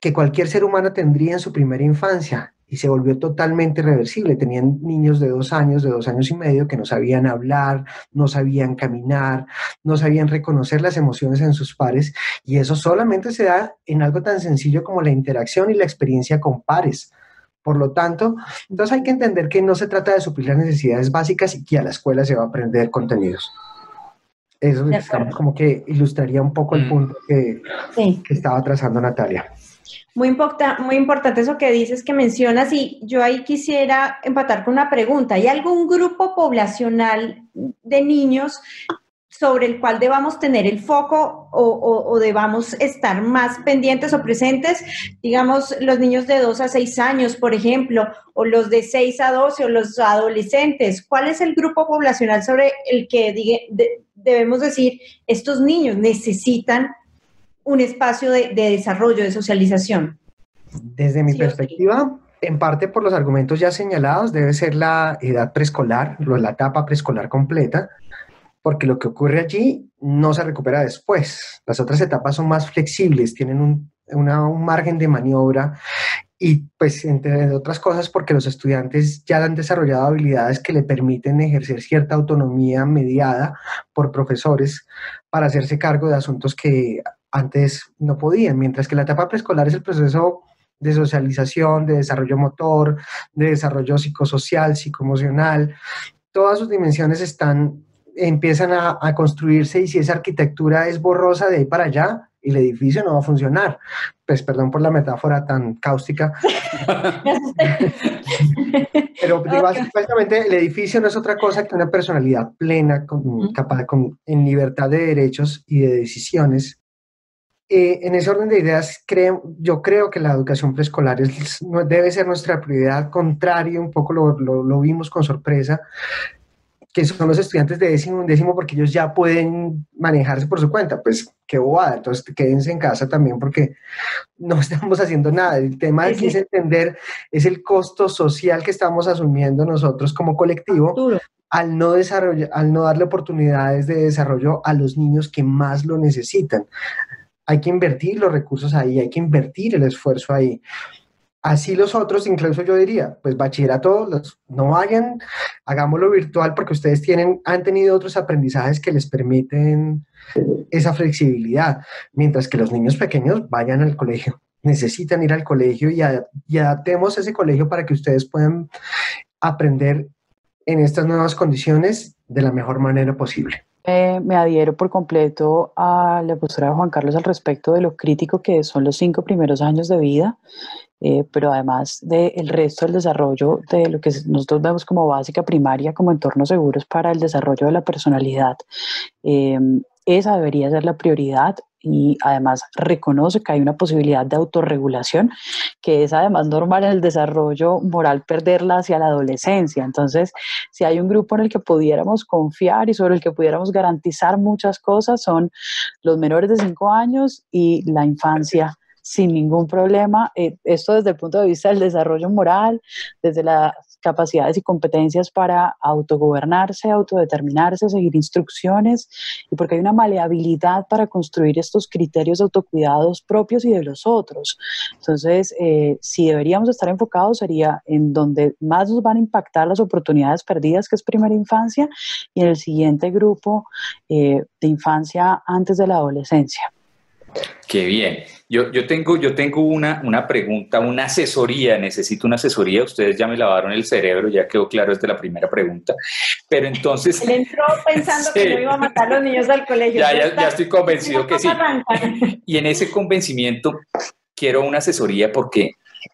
que cualquier ser humano tendría en su primera infancia y se volvió totalmente irreversible. Tenían niños de dos años, de dos años y medio, que no sabían hablar, no sabían caminar, no sabían reconocer las emociones en sus pares y eso solamente se da en algo tan sencillo como la interacción y la experiencia con pares. Por lo tanto, entonces hay que entender que no se trata de suplir las necesidades básicas y que a la escuela se va a aprender contenidos. Eso como que ilustraría un poco el mm. punto que, que estaba trazando Natalia. Muy, importa, muy importante eso que dices, que mencionas, y yo ahí quisiera empatar con una pregunta. ¿Hay algún grupo poblacional de niños sobre el cual debamos tener el foco o, debamos estar más pendientes o presentes, digamos, los niños de 2 a 6 años, por ejemplo, o los de 6 a 12 o los adolescentes. ¿Cuál es el grupo poblacional sobre el que debemos decir, estos niños necesitan un espacio de, desarrollo, de socialización? Desde mi perspectiva, en parte por los argumentos ya señalados, debe ser la edad preescolar, la etapa preescolar completa, porque lo que ocurre allí no se recupera después. Las otras etapas son más flexibles, tienen un, margen de maniobra y pues entre otras cosas porque los estudiantes ya han desarrollado habilidades que le permiten ejercer cierta autonomía mediada por profesores para hacerse cargo de asuntos que antes no podían, mientras que la etapa preescolar es el proceso de socialización, de desarrollo motor, de desarrollo psicosocial, psicoemocional, todas sus dimensiones están empiezan a, construirse y si esa arquitectura es borrosa de ahí para allá, el edificio no va a funcionar. Pues perdón por la metáfora tan cáustica. Pero básicamente el edificio no es otra cosa que una personalidad plena, capaz, con, en libertad de derechos y de decisiones eh, en ese orden de ideas, creo, yo creo que la educación preescolar es, debe ser nuestra prioridad, contrario, un poco lo, lo, vimos con sorpresa, que son los estudiantes de décimo en décimo porque ellos ya pueden manejarse por su cuenta. Pues qué bobada, entonces quédense en casa también porque no estamos haciendo nada. El tema aquí es entender, es el costo social que estamos asumiendo nosotros como colectivo al no, desarrollar, al no darle oportunidades de desarrollo a los niños que más lo necesitan hay que invertir los recursos ahí, hay que invertir el esfuerzo ahí. Así los otros, incluso yo diría, pues bachillerato, los, no vayan, hagámoslo virtual porque ustedes tienen, han tenido otros aprendizajes que les permiten esa flexibilidad, mientras que los niños pequeños vayan al colegio, necesitan ir al colegio y, y adaptemos ese colegio para que ustedes puedan aprender en estas nuevas condiciones de la mejor manera posible. Me adhiero por completo a la postura de Juan Carlos al respecto de lo crítico que son los cinco primeros años de vida, eh, pero además del resto del desarrollo de lo que nosotros vemos como básica primaria, como entornos seguros para el desarrollo de la personalidad. Eh, esa debería ser la prioridad y además reconoce que hay una posibilidad de autorregulación que es además normal en el desarrollo moral perderla hacia la adolescencia. Entonces, si hay un grupo en el que pudiéramos confiar y sobre el que pudiéramos garantizar muchas cosas son los menores de 5 años y la infancia sin ningún problema. Eh, esto desde el punto de vista del desarrollo moral, desde la capacidades y competencias para autogobernarse, autodeterminarse, seguir instrucciones y porque hay una maleabilidad para construir estos criterios de autocuidados propios y de los otros. Entonces, eh, si deberíamos estar enfocados sería en donde más nos van a impactar las oportunidades perdidas, que es primera infancia, y en el siguiente grupo eh, de infancia antes de la adolescencia. Qué bien. Yo, yo tengo, yo tengo una, una pregunta, una asesoría, necesito una asesoría. Ustedes ya me lavaron el cerebro, ya quedó claro desde la primera pregunta. Pero entonces. Él entró pensando que no iba a matar a los niños del colegio. Ya, ya, ya estoy convencido que sí. Y en ese convencimiento quiero una asesoría porque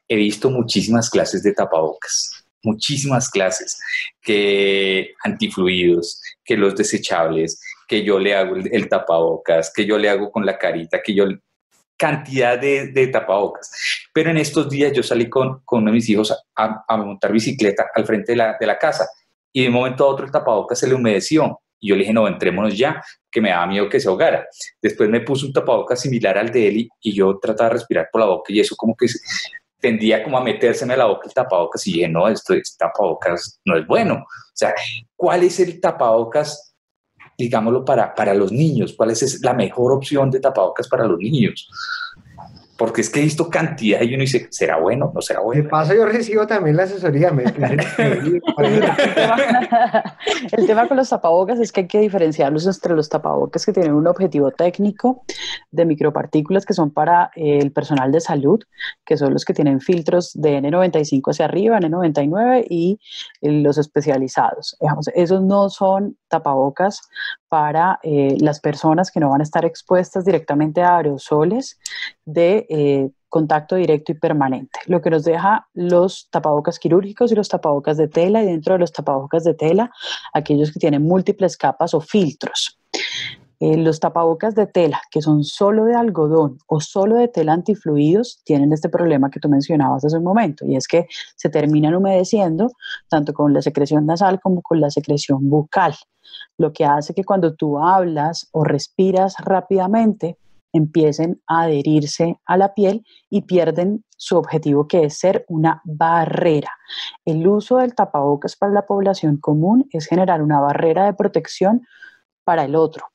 he visto muchísimas clases de tapabocas muchísimas clases, que antifluidos, que los desechables, que yo le hago el, tapabocas, que yo le hago con la carita, que yo cantidad de, tapabocas. Pero en estos días yo salí con, con uno de mis hijos a, montar bicicleta al frente de la, de la, casa y de un momento a otro el tapabocas se le humedeció. Y yo le dije, no, entrémonos ya, que me daba miedo que se ahogara. Después me puso un tapabocas similar al de él y, yo trataba de respirar por la boca y eso como que tendía como a metérseme a la boca el tapabocas y dije, no, esto, este tapabocas no es bueno. O sea, ¿cuál es el tapabocas digámoslo, para, para los niños? ¿Cuál es la mejor opción de tapabocas para los niños? Porque es que he visto cantidad y uno dice, ¿será bueno? ¿No será bueno? De paso, yo recibo también la asesoría. Me el tema con los tapabocas es que hay que diferenciarlos entre los tapabocas que tienen un objetivo técnico de micropartículas que son para eh, el personal de salud, que son los que tienen filtros de N95 hacia arriba, N99 y eh, los especializados. esos no son tapabocas para eh, las personas que no van a estar expuestas directamente a aerosoles de eh, contacto directo y permanente, lo que nos deja los tapabocas quirúrgicos y los tapabocas de tela y dentro de los tapabocas de tela aquellos que tienen múltiples capas o filtros. Eh, los tapabocas de tela, que son solo de algodón o solo de tela antifluidos, tienen este problema que tú mencionabas hace un momento, y es que se terminan humedeciendo tanto con la secreción nasal como con la secreción bucal, lo que hace que cuando tú hablas o respiras rápidamente, empiecen a adherirse a la piel y pierden su objetivo que es ser una barrera. El uso del tapabocas para la población común es generar una barrera de protección para el otro.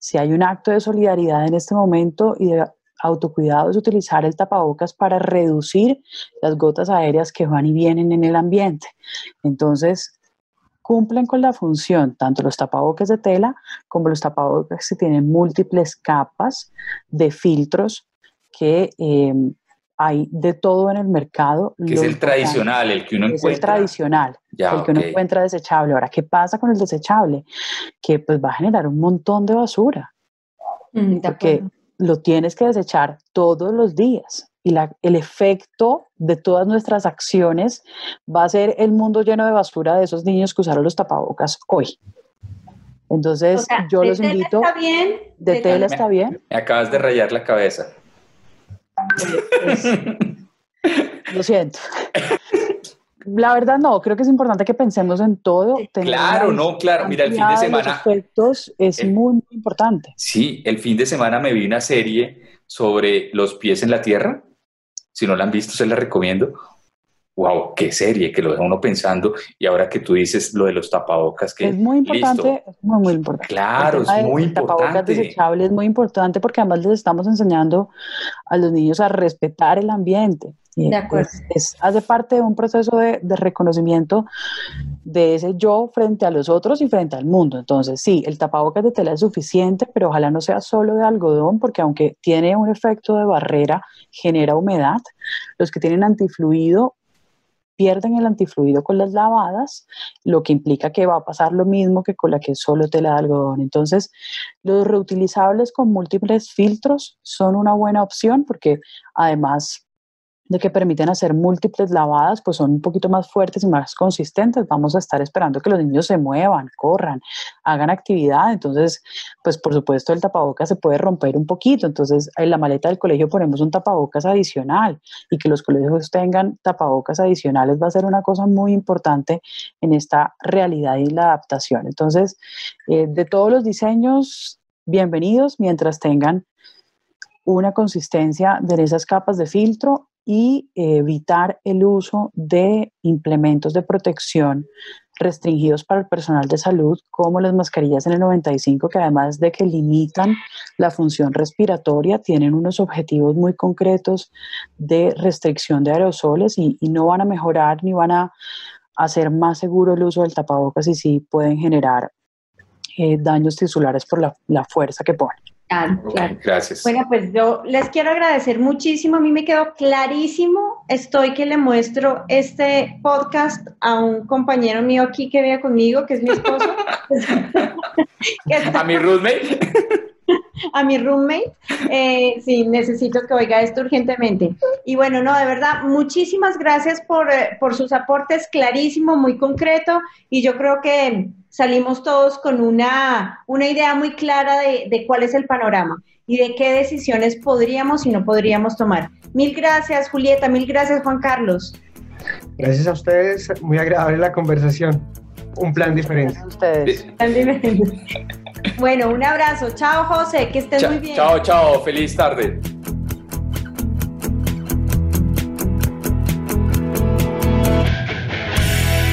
Si hay un acto de solidaridad en este momento y de autocuidado es utilizar el tapabocas para reducir las gotas aéreas que van y vienen en el ambiente. Entonces, cumplen con la función tanto los tapabocas de tela como los tapabocas que tienen múltiples capas de filtros que eh, hay de todo en el mercado. Que es el tradicional, el que uno encuentra. Es el tradicional, el que uno encuentra desechable. Ahora, ¿qué pasa con el desechable? Que pues va a generar un montón de basura. Mm, porque lo tienes que desechar todos los días y la, el efecto de todas nuestras acciones va a ser el mundo lleno de basura de esos niños que usaron los tapabocas hoy. Entonces, yo los invito. Está bien, de, tela está bien. Me acabas de rayar la cabeza. Lo siento. La verdad no, creo que es importante que pensemos en todo. Claro, no, claro. Mira, el fin de semana. Es muy, muy importante. Sí, el fin de semana me vi una serie sobre los pies en la tierra. Si no la han visto, se la recomiendo wow, qué serie, que lo deja uno pensando. Y ahora que tú dices lo de los tapabocas, que es muy importante, es muy, muy importante. Claro, es muy importante. Tapabocas desechables es muy importante porque además les estamos enseñando a los niños a respetar el ambiente. De acuerdo. Es, hace parte de un proceso de, de, reconocimiento de ese yo frente a los otros y frente al mundo. Entonces, sí, el tapabocas de tela es suficiente, pero ojalá no sea solo de algodón, porque aunque tiene un efecto de barrera, genera humedad. Los que tienen antifluido pierden el antifluido con las lavadas, lo que implica que va a pasar lo mismo que con la que solo tela de algodón. Entonces, los reutilizables con múltiples filtros son una buena opción porque además de que permiten hacer múltiples lavadas, pues son un poquito más fuertes y más consistentes. Vamos a estar esperando que los niños se muevan, corran, hagan actividad. Entonces, pues por supuesto el tapabocas se puede romper un poquito. Entonces, en la maleta del colegio ponemos un tapabocas adicional y que los colegios tengan tapabocas adicionales va a ser una cosa muy importante en esta realidad y la adaptación. Entonces, eh, de todos los diseños, bienvenidos mientras tengan una consistencia de esas capas de filtro y evitar el uso de implementos de protección restringidos para el personal de salud, como las mascarillas en el 95, que además de que limitan la función respiratoria, tienen unos objetivos muy concretos de restricción de aerosoles y, no van a mejorar ni van a hacer más seguro el uso del tapabocas y sí pueden generar eh, daños tisulares por la, la fuerza que ponen. Claro, claro. Gracias. Bueno, pues yo les quiero agradecer muchísimo. A mí me quedó clarísimo. Estoy que le muestro este podcast a un compañero mío aquí que vive conmigo, que es mi esposo. a mi roommate. a mi roommate. Eh, sí, necesito que oiga esto urgentemente. Y bueno, no, de verdad, muchísimas gracias por, eh, por sus aportes, clarísimo, muy concreto. Y yo creo que salimos todos con una, una idea muy clara de, de, cuál es el panorama y de qué decisiones podríamos y no podríamos tomar. Mil gracias, Julieta, mil gracias, Juan Carlos. Gracias a ustedes, muy agradable la conversación. Un plan diferente. A ustedes. Plan diferente. Bueno, un abrazo. Chao, José, que estés muy bien. Chao, chao, feliz tarde.